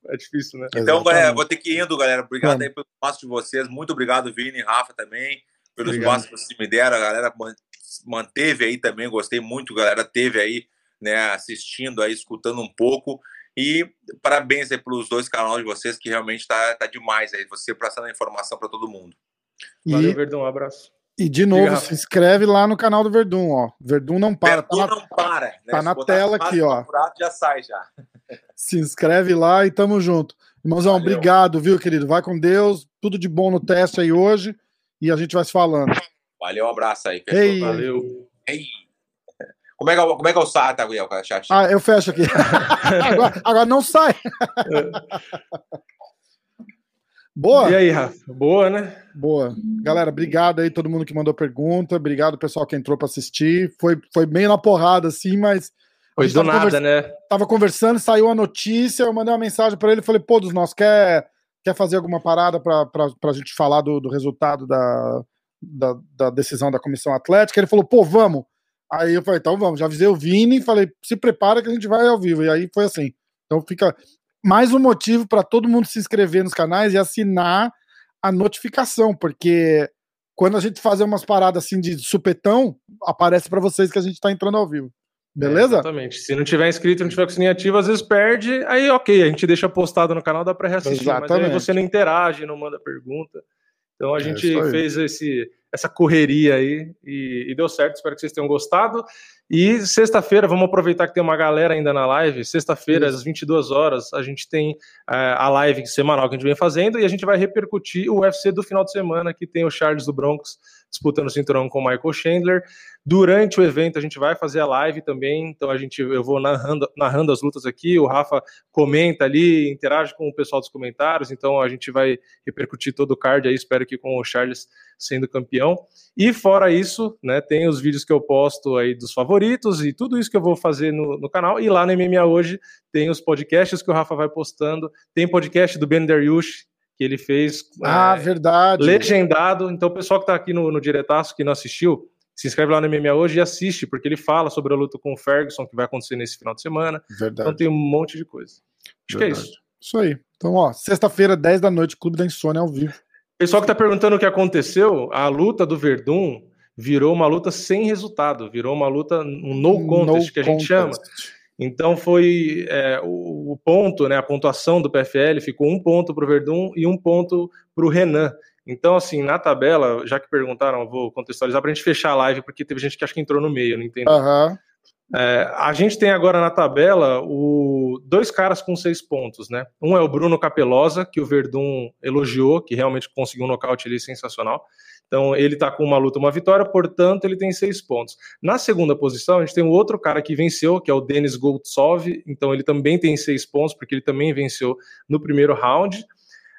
B: É difícil, né?
C: Então, galera, vou ter que ir indo, galera. Obrigado aí pelo espaço de vocês. Muito obrigado, Vini, Rafa também, pelos espaços que vocês me deram. A galera manteve aí também, gostei muito, galera teve aí, né, assistindo aí, escutando um pouco. E parabéns aí pelos dois canais de vocês, que realmente tá, tá demais aí, você passando a informação para todo mundo.
B: Valeu, Verdun, um abraço.
A: E de novo, Diga, se inscreve lá no canal do Verdun, ó. Verdun não para.
C: Verdun tá na, não para. Né?
A: Tá na tela aqui, ó.
C: Já sai já.
A: Se inscreve lá e tamo junto. Irmãozão, Valeu. obrigado, viu, querido? Vai com Deus. Tudo de bom no teste aí hoje. E a gente vai se falando.
C: Valeu, um abraço aí.
A: Ei.
B: Valeu.
C: Ei. Como é que, é como é, que é o SATA, Gabriel?
A: Ah, eu fecho aqui. agora, agora, não sai. Boa.
B: E aí, Rafa? Boa, né?
A: Boa. Galera, obrigado aí todo mundo que mandou pergunta. Obrigado pessoal que entrou para assistir. Foi, foi bem na porrada, assim, mas.
B: Foi do nada, conversa... né?
A: Tava conversando, saiu a notícia, eu mandei uma mensagem para ele falei, pô, dos nossos, quer, quer fazer alguma parada para a gente falar do, do resultado da, da, da, decisão da comissão atlética. Ele falou, pô, vamos. Aí eu falei, então vamos. Já avisei o Vini, falei, se prepara que a gente vai ao vivo. E aí foi assim. Então fica mais um motivo para todo mundo se inscrever nos canais e assinar a notificação, porque quando a gente fazer umas paradas assim de supetão, aparece para vocês que a gente está entrando ao vivo. Beleza?
B: É, exatamente. Se não tiver inscrito, não tiver com o sininho ativo, às vezes perde. Aí, ok, a gente deixa postado no canal, dá para reassistir. Exatamente. Mas aí você não interage, não manda pergunta. Então a é gente fez esse, essa correria aí e, e, deu certo. Espero que vocês tenham gostado. E sexta-feira, vamos aproveitar que tem uma galera ainda na live. Sexta-feira, às 22 horas, a gente tem uh, a live semanal que a gente vem fazendo e a gente vai repercutir o UFC do final de semana, que tem o Charles do Broncos disputando o cinturão com o Michael Chandler. Durante o evento a gente vai fazer a live também, então a gente eu vou narrando, narrando as lutas aqui, o Rafa comenta ali, interage com o pessoal dos comentários, então a gente vai repercutir todo o card aí, espero que com o Charles sendo campeão. E fora isso, né, tem os vídeos que eu posto aí dos favoritos e tudo isso que eu vou fazer no, no canal. E lá no MMA hoje tem os podcasts que o Rafa vai postando, tem podcast do Ben Dariush, que ele fez.
A: Ah, é, verdade.
B: Legendado. Então, o pessoal que está aqui no, no diretaço que não assistiu, se inscreve lá no MMA hoje e assiste, porque ele fala sobre a luta com o Ferguson, que vai acontecer nesse final de semana.
A: Verdade.
B: Então tem um monte de coisa. Acho Verdade. que é isso.
A: Isso aí. Então, ó, sexta-feira, 10 da noite, Clube da Insônia ao vivo.
B: Pessoal que tá perguntando o que aconteceu, a luta do Verdun virou uma luta sem resultado, virou uma luta, um no contest, no que a gente chama. Então foi é, o, ponto, né, a pontuação do PFL ficou um ponto para o Verdun e um ponto para o Renan. Então, assim, na tabela, já que perguntaram, vou contextualizar para a gente fechar a live, porque teve gente que acho que entrou no meio, não entendeu?
A: Uhum.
B: É, a gente tem agora na tabela o, dois caras com seis pontos, né? Um é o Bruno Capelosa, que o Verdun elogiou, que realmente conseguiu um nocaute ali sensacional. Então ele está com uma luta, uma vitória, portanto ele tem seis pontos. Na segunda posição, a gente tem um outro cara que venceu, que é o Denis Goltsov, então ele também tem seis pontos, porque ele também venceu no primeiro round.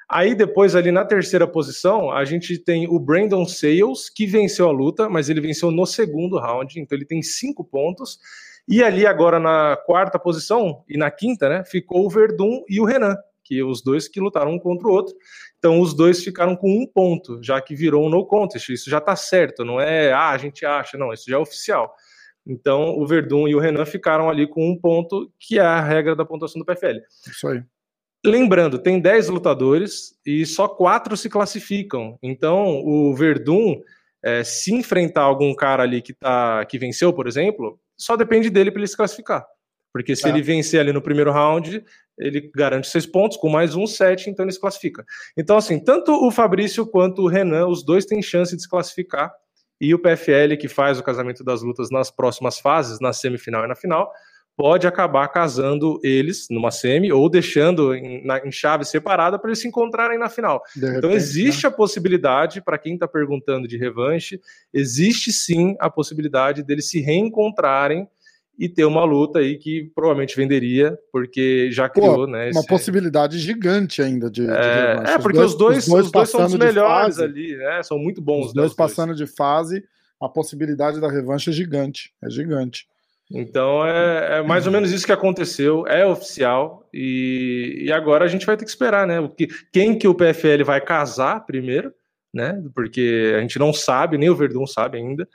B: Aí depois, ali na terceira posição, a gente tem o Brandon Sales, que venceu a luta, mas ele venceu no segundo round, então ele tem cinco pontos. E ali agora na quarta posição e na quinta, né, ficou o Verdun e o Renan, que os dois que lutaram um contra o outro. Então os dois ficaram com um ponto, já que virou um no contest. Isso já tá certo, não é ah, a gente acha, não, isso já é oficial. Então o Verdun e o Renan ficaram ali com um ponto, que é a regra da pontuação do PFL.
A: Isso aí.
B: Lembrando, tem 10 lutadores e só quatro se classificam. Então, o Verdun, é, se enfrentar algum cara ali que, tá, que venceu, por exemplo, só depende dele para ele se classificar. Porque se é. ele vencer ali no primeiro round, ele garante seis pontos, com mais um, sete, então ele se classifica. Então, assim, tanto o Fabrício quanto o Renan, os dois têm chance de se classificar. E o PFL, que faz o casamento das lutas nas próximas fases, na semifinal e na final, pode acabar casando eles numa semi ou deixando em, na, em chave separada para eles se encontrarem na final. Repente, então existe né? a possibilidade, para quem está perguntando de revanche, existe sim a possibilidade deles se reencontrarem e ter uma luta aí que provavelmente venderia, porque já criou, Pô, né?
A: Uma esse... possibilidade gigante ainda de,
B: é, de É, porque os dois, os dois, os dois são os melhores ali, né? São muito bons.
A: Os dois, né, dois passando de fase, a possibilidade da revanche é gigante. É gigante.
B: Então é, é, mais ou menos isso que aconteceu, é oficial, e, e, agora a gente vai ter que esperar, né? O que, quem que o PFL vai casar primeiro, né? Porque a gente não sabe, nem o Verdun sabe ainda.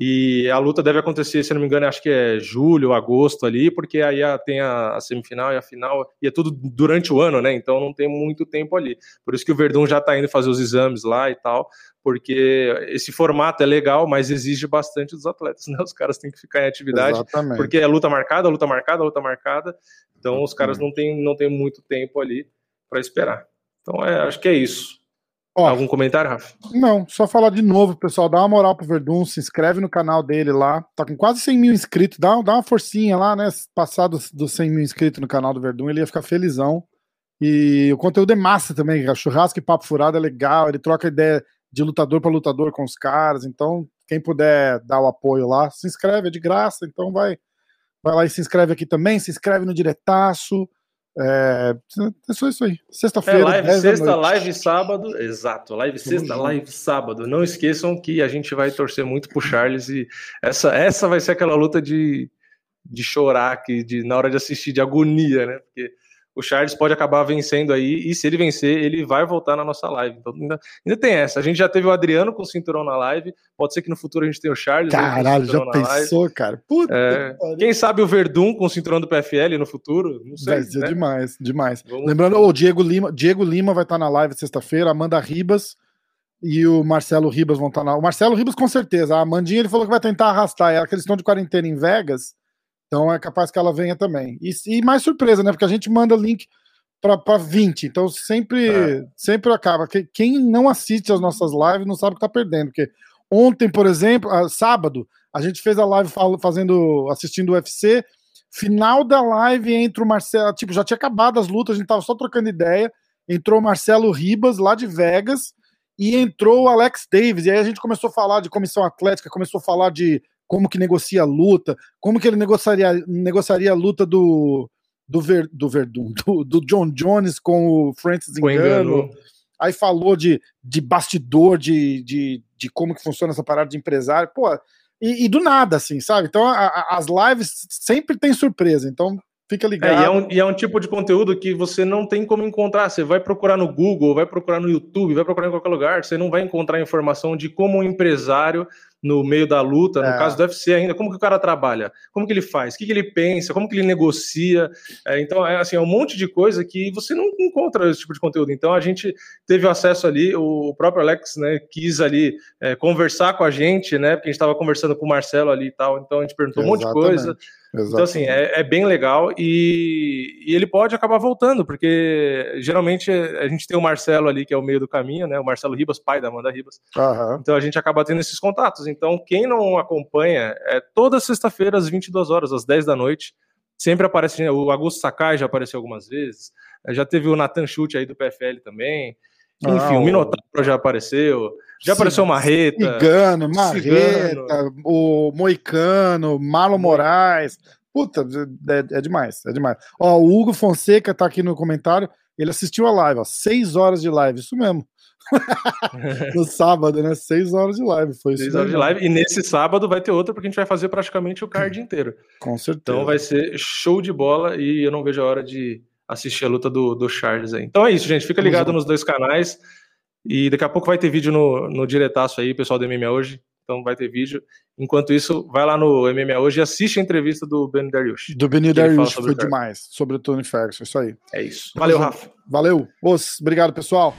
B: E a luta deve acontecer, se não me engano, acho que é julho, agosto ali, porque aí tem a, a, semifinal e a final, e é tudo durante o ano, né? Então não tem muito tempo ali. Por isso que o Verdun já está indo fazer os exames lá e tal, porque esse formato é legal, mas exige bastante dos atletas, né? Os caras têm que ficar em atividade, Exatamente. porque é luta marcada, luta marcada, luta marcada. Então os caras não têm, não têm muito tempo ali para esperar. Então é, acho que é isso. Ó, Algum comentário, Rafa?
A: Não, só falar de novo, pessoal. Dá uma moral pro Verdun, se inscreve no canal dele lá. Tá com quase 100 mil inscritos. Dá, dá uma forcinha lá, né? Passar dos, dos 100 mil inscritos no canal do Verdun, ele ia ficar felizão. E o conteúdo é massa também. A churrasco e papo furado é legal. Ele troca ideia de lutador para lutador com os caras. Então, quem puder dar o apoio lá, se inscreve, é de graça. Então, vai, vai lá e se inscreve aqui também. Se inscreve no diretaço. É, é só isso aí. Sexta-feira. É,
B: live sexta, live sábado. Exato, live sexta, live sábado. Não esqueçam que a gente vai torcer muito pro Charles e essa, essa vai ser aquela luta de, de chorar que de, na hora de assistir, de agonia, né? Porque o Charles pode acabar vencendo aí, e se ele vencer, ele vai voltar na nossa live. Então ainda, ainda tem essa. A gente já teve o Adriano com o cinturão na live, pode ser que no futuro a gente tenha o Charles.
A: Caralho, já pensou, live. cara?
B: Puta é, quem sabe o Verdun com o cinturão do PFL no futuro? Não sei.
A: Vai ser né? demais, demais. Vamos... Lembrando, o Diego Lima, Diego Lima vai estar na live sexta-feira, Amanda Ribas e o Marcelo Ribas vão estar na. O Marcelo Ribas, com certeza. A Amandinha ele falou que vai tentar arrastar ela, que eles estão de quarentena em Vegas. Então é capaz que ela venha também. E, e mais surpresa, né? Porque a gente manda link para 20. Então sempre, é. sempre acaba. Quem não assiste às nossas lives não sabe o que tá perdendo. Porque ontem, por exemplo, sábado, a gente fez a live fazendo, assistindo o UFC. Final da live entre o Marcelo. Tipo, já tinha acabado as lutas, a gente tava só trocando ideia. Entrou o Marcelo Ribas, lá de Vegas. e entrou o Alex Davis. E aí a gente começou a falar de comissão atlética, começou a falar de como que negocia a luta, como que ele negociaria, negociaria a luta do, do, Ver, do Verdun, do, do John Jones com o Francis Engano. Aí falou de, de bastidor, de, de, de como que funciona essa parada de empresário. Pô, e, e do nada, assim, sabe? Então a, a, as lives sempre tem surpresa. Então Fica ligado.
B: É, e, é um, e, é um, tipo de conteúdo que você não tem como encontrar. Você vai procurar no Google, vai procurar no YouTube, vai procurar em qualquer lugar. Você não vai encontrar informação de como um empresário no meio da luta, no é. caso do UFC ainda, como que o cara trabalha, como que ele faz, o que, que ele pensa, como que ele negocia. É, então, é assim, é um monte de coisa que você não encontra esse tipo de conteúdo. Então, a gente teve acesso ali, o próprio Alex, né, quis ali é, conversar com a gente, né, porque a gente estava conversando com o Marcelo ali e tal, então a gente perguntou Exatamente. um monte de coisa. Exatamente. Então, assim, é, é, bem legal e, e, ele pode acabar voltando, porque geralmente a gente tem o Marcelo ali, que é o meio do caminho, né? O Marcelo Ribas, pai da Amanda Ribas. Então a gente acaba tendo esses contatos. Então, quem não acompanha, é toda sexta-feira, às 22 horas, às 10 da noite, sempre aparece. Né, o Augusto Sakai já apareceu algumas vezes, já teve o Nathan Chute aí do PFL também. Enfim, ah, o Minotauro já apareceu. Já apareceu o Marreta.
A: Cigano, Marreta, o Moicano, Marlon Moraes. Puta, é, é, demais, é demais. Ó, o Hugo Fonseca tá aqui no comentário. Ele assistiu a live, ó. Seis horas de live, isso mesmo. no sábado, né? Seis horas de live. Foi
B: Seis horas de live. E nesse sábado vai ter outra, porque a gente vai fazer praticamente o card inteiro.
A: Com certeza.
B: Então vai ser show de bola e eu não vejo a hora de assistir a luta do, do Charles aí. Então é isso, gente. Fica ligado nos dois canais. E daqui a pouco vai ter vídeo no, no diretaço aí, pessoal do MMA hoje. Então vai ter vídeo. Enquanto isso, vai lá no MMA hoje e assiste a entrevista do Ben Dariush.
A: Do Ben Dariush, foi demais. Sobre o Tony Ferguson, isso aí.
B: É isso. Valeu, Rafa.
A: Valeu. Os, obrigado, pessoal.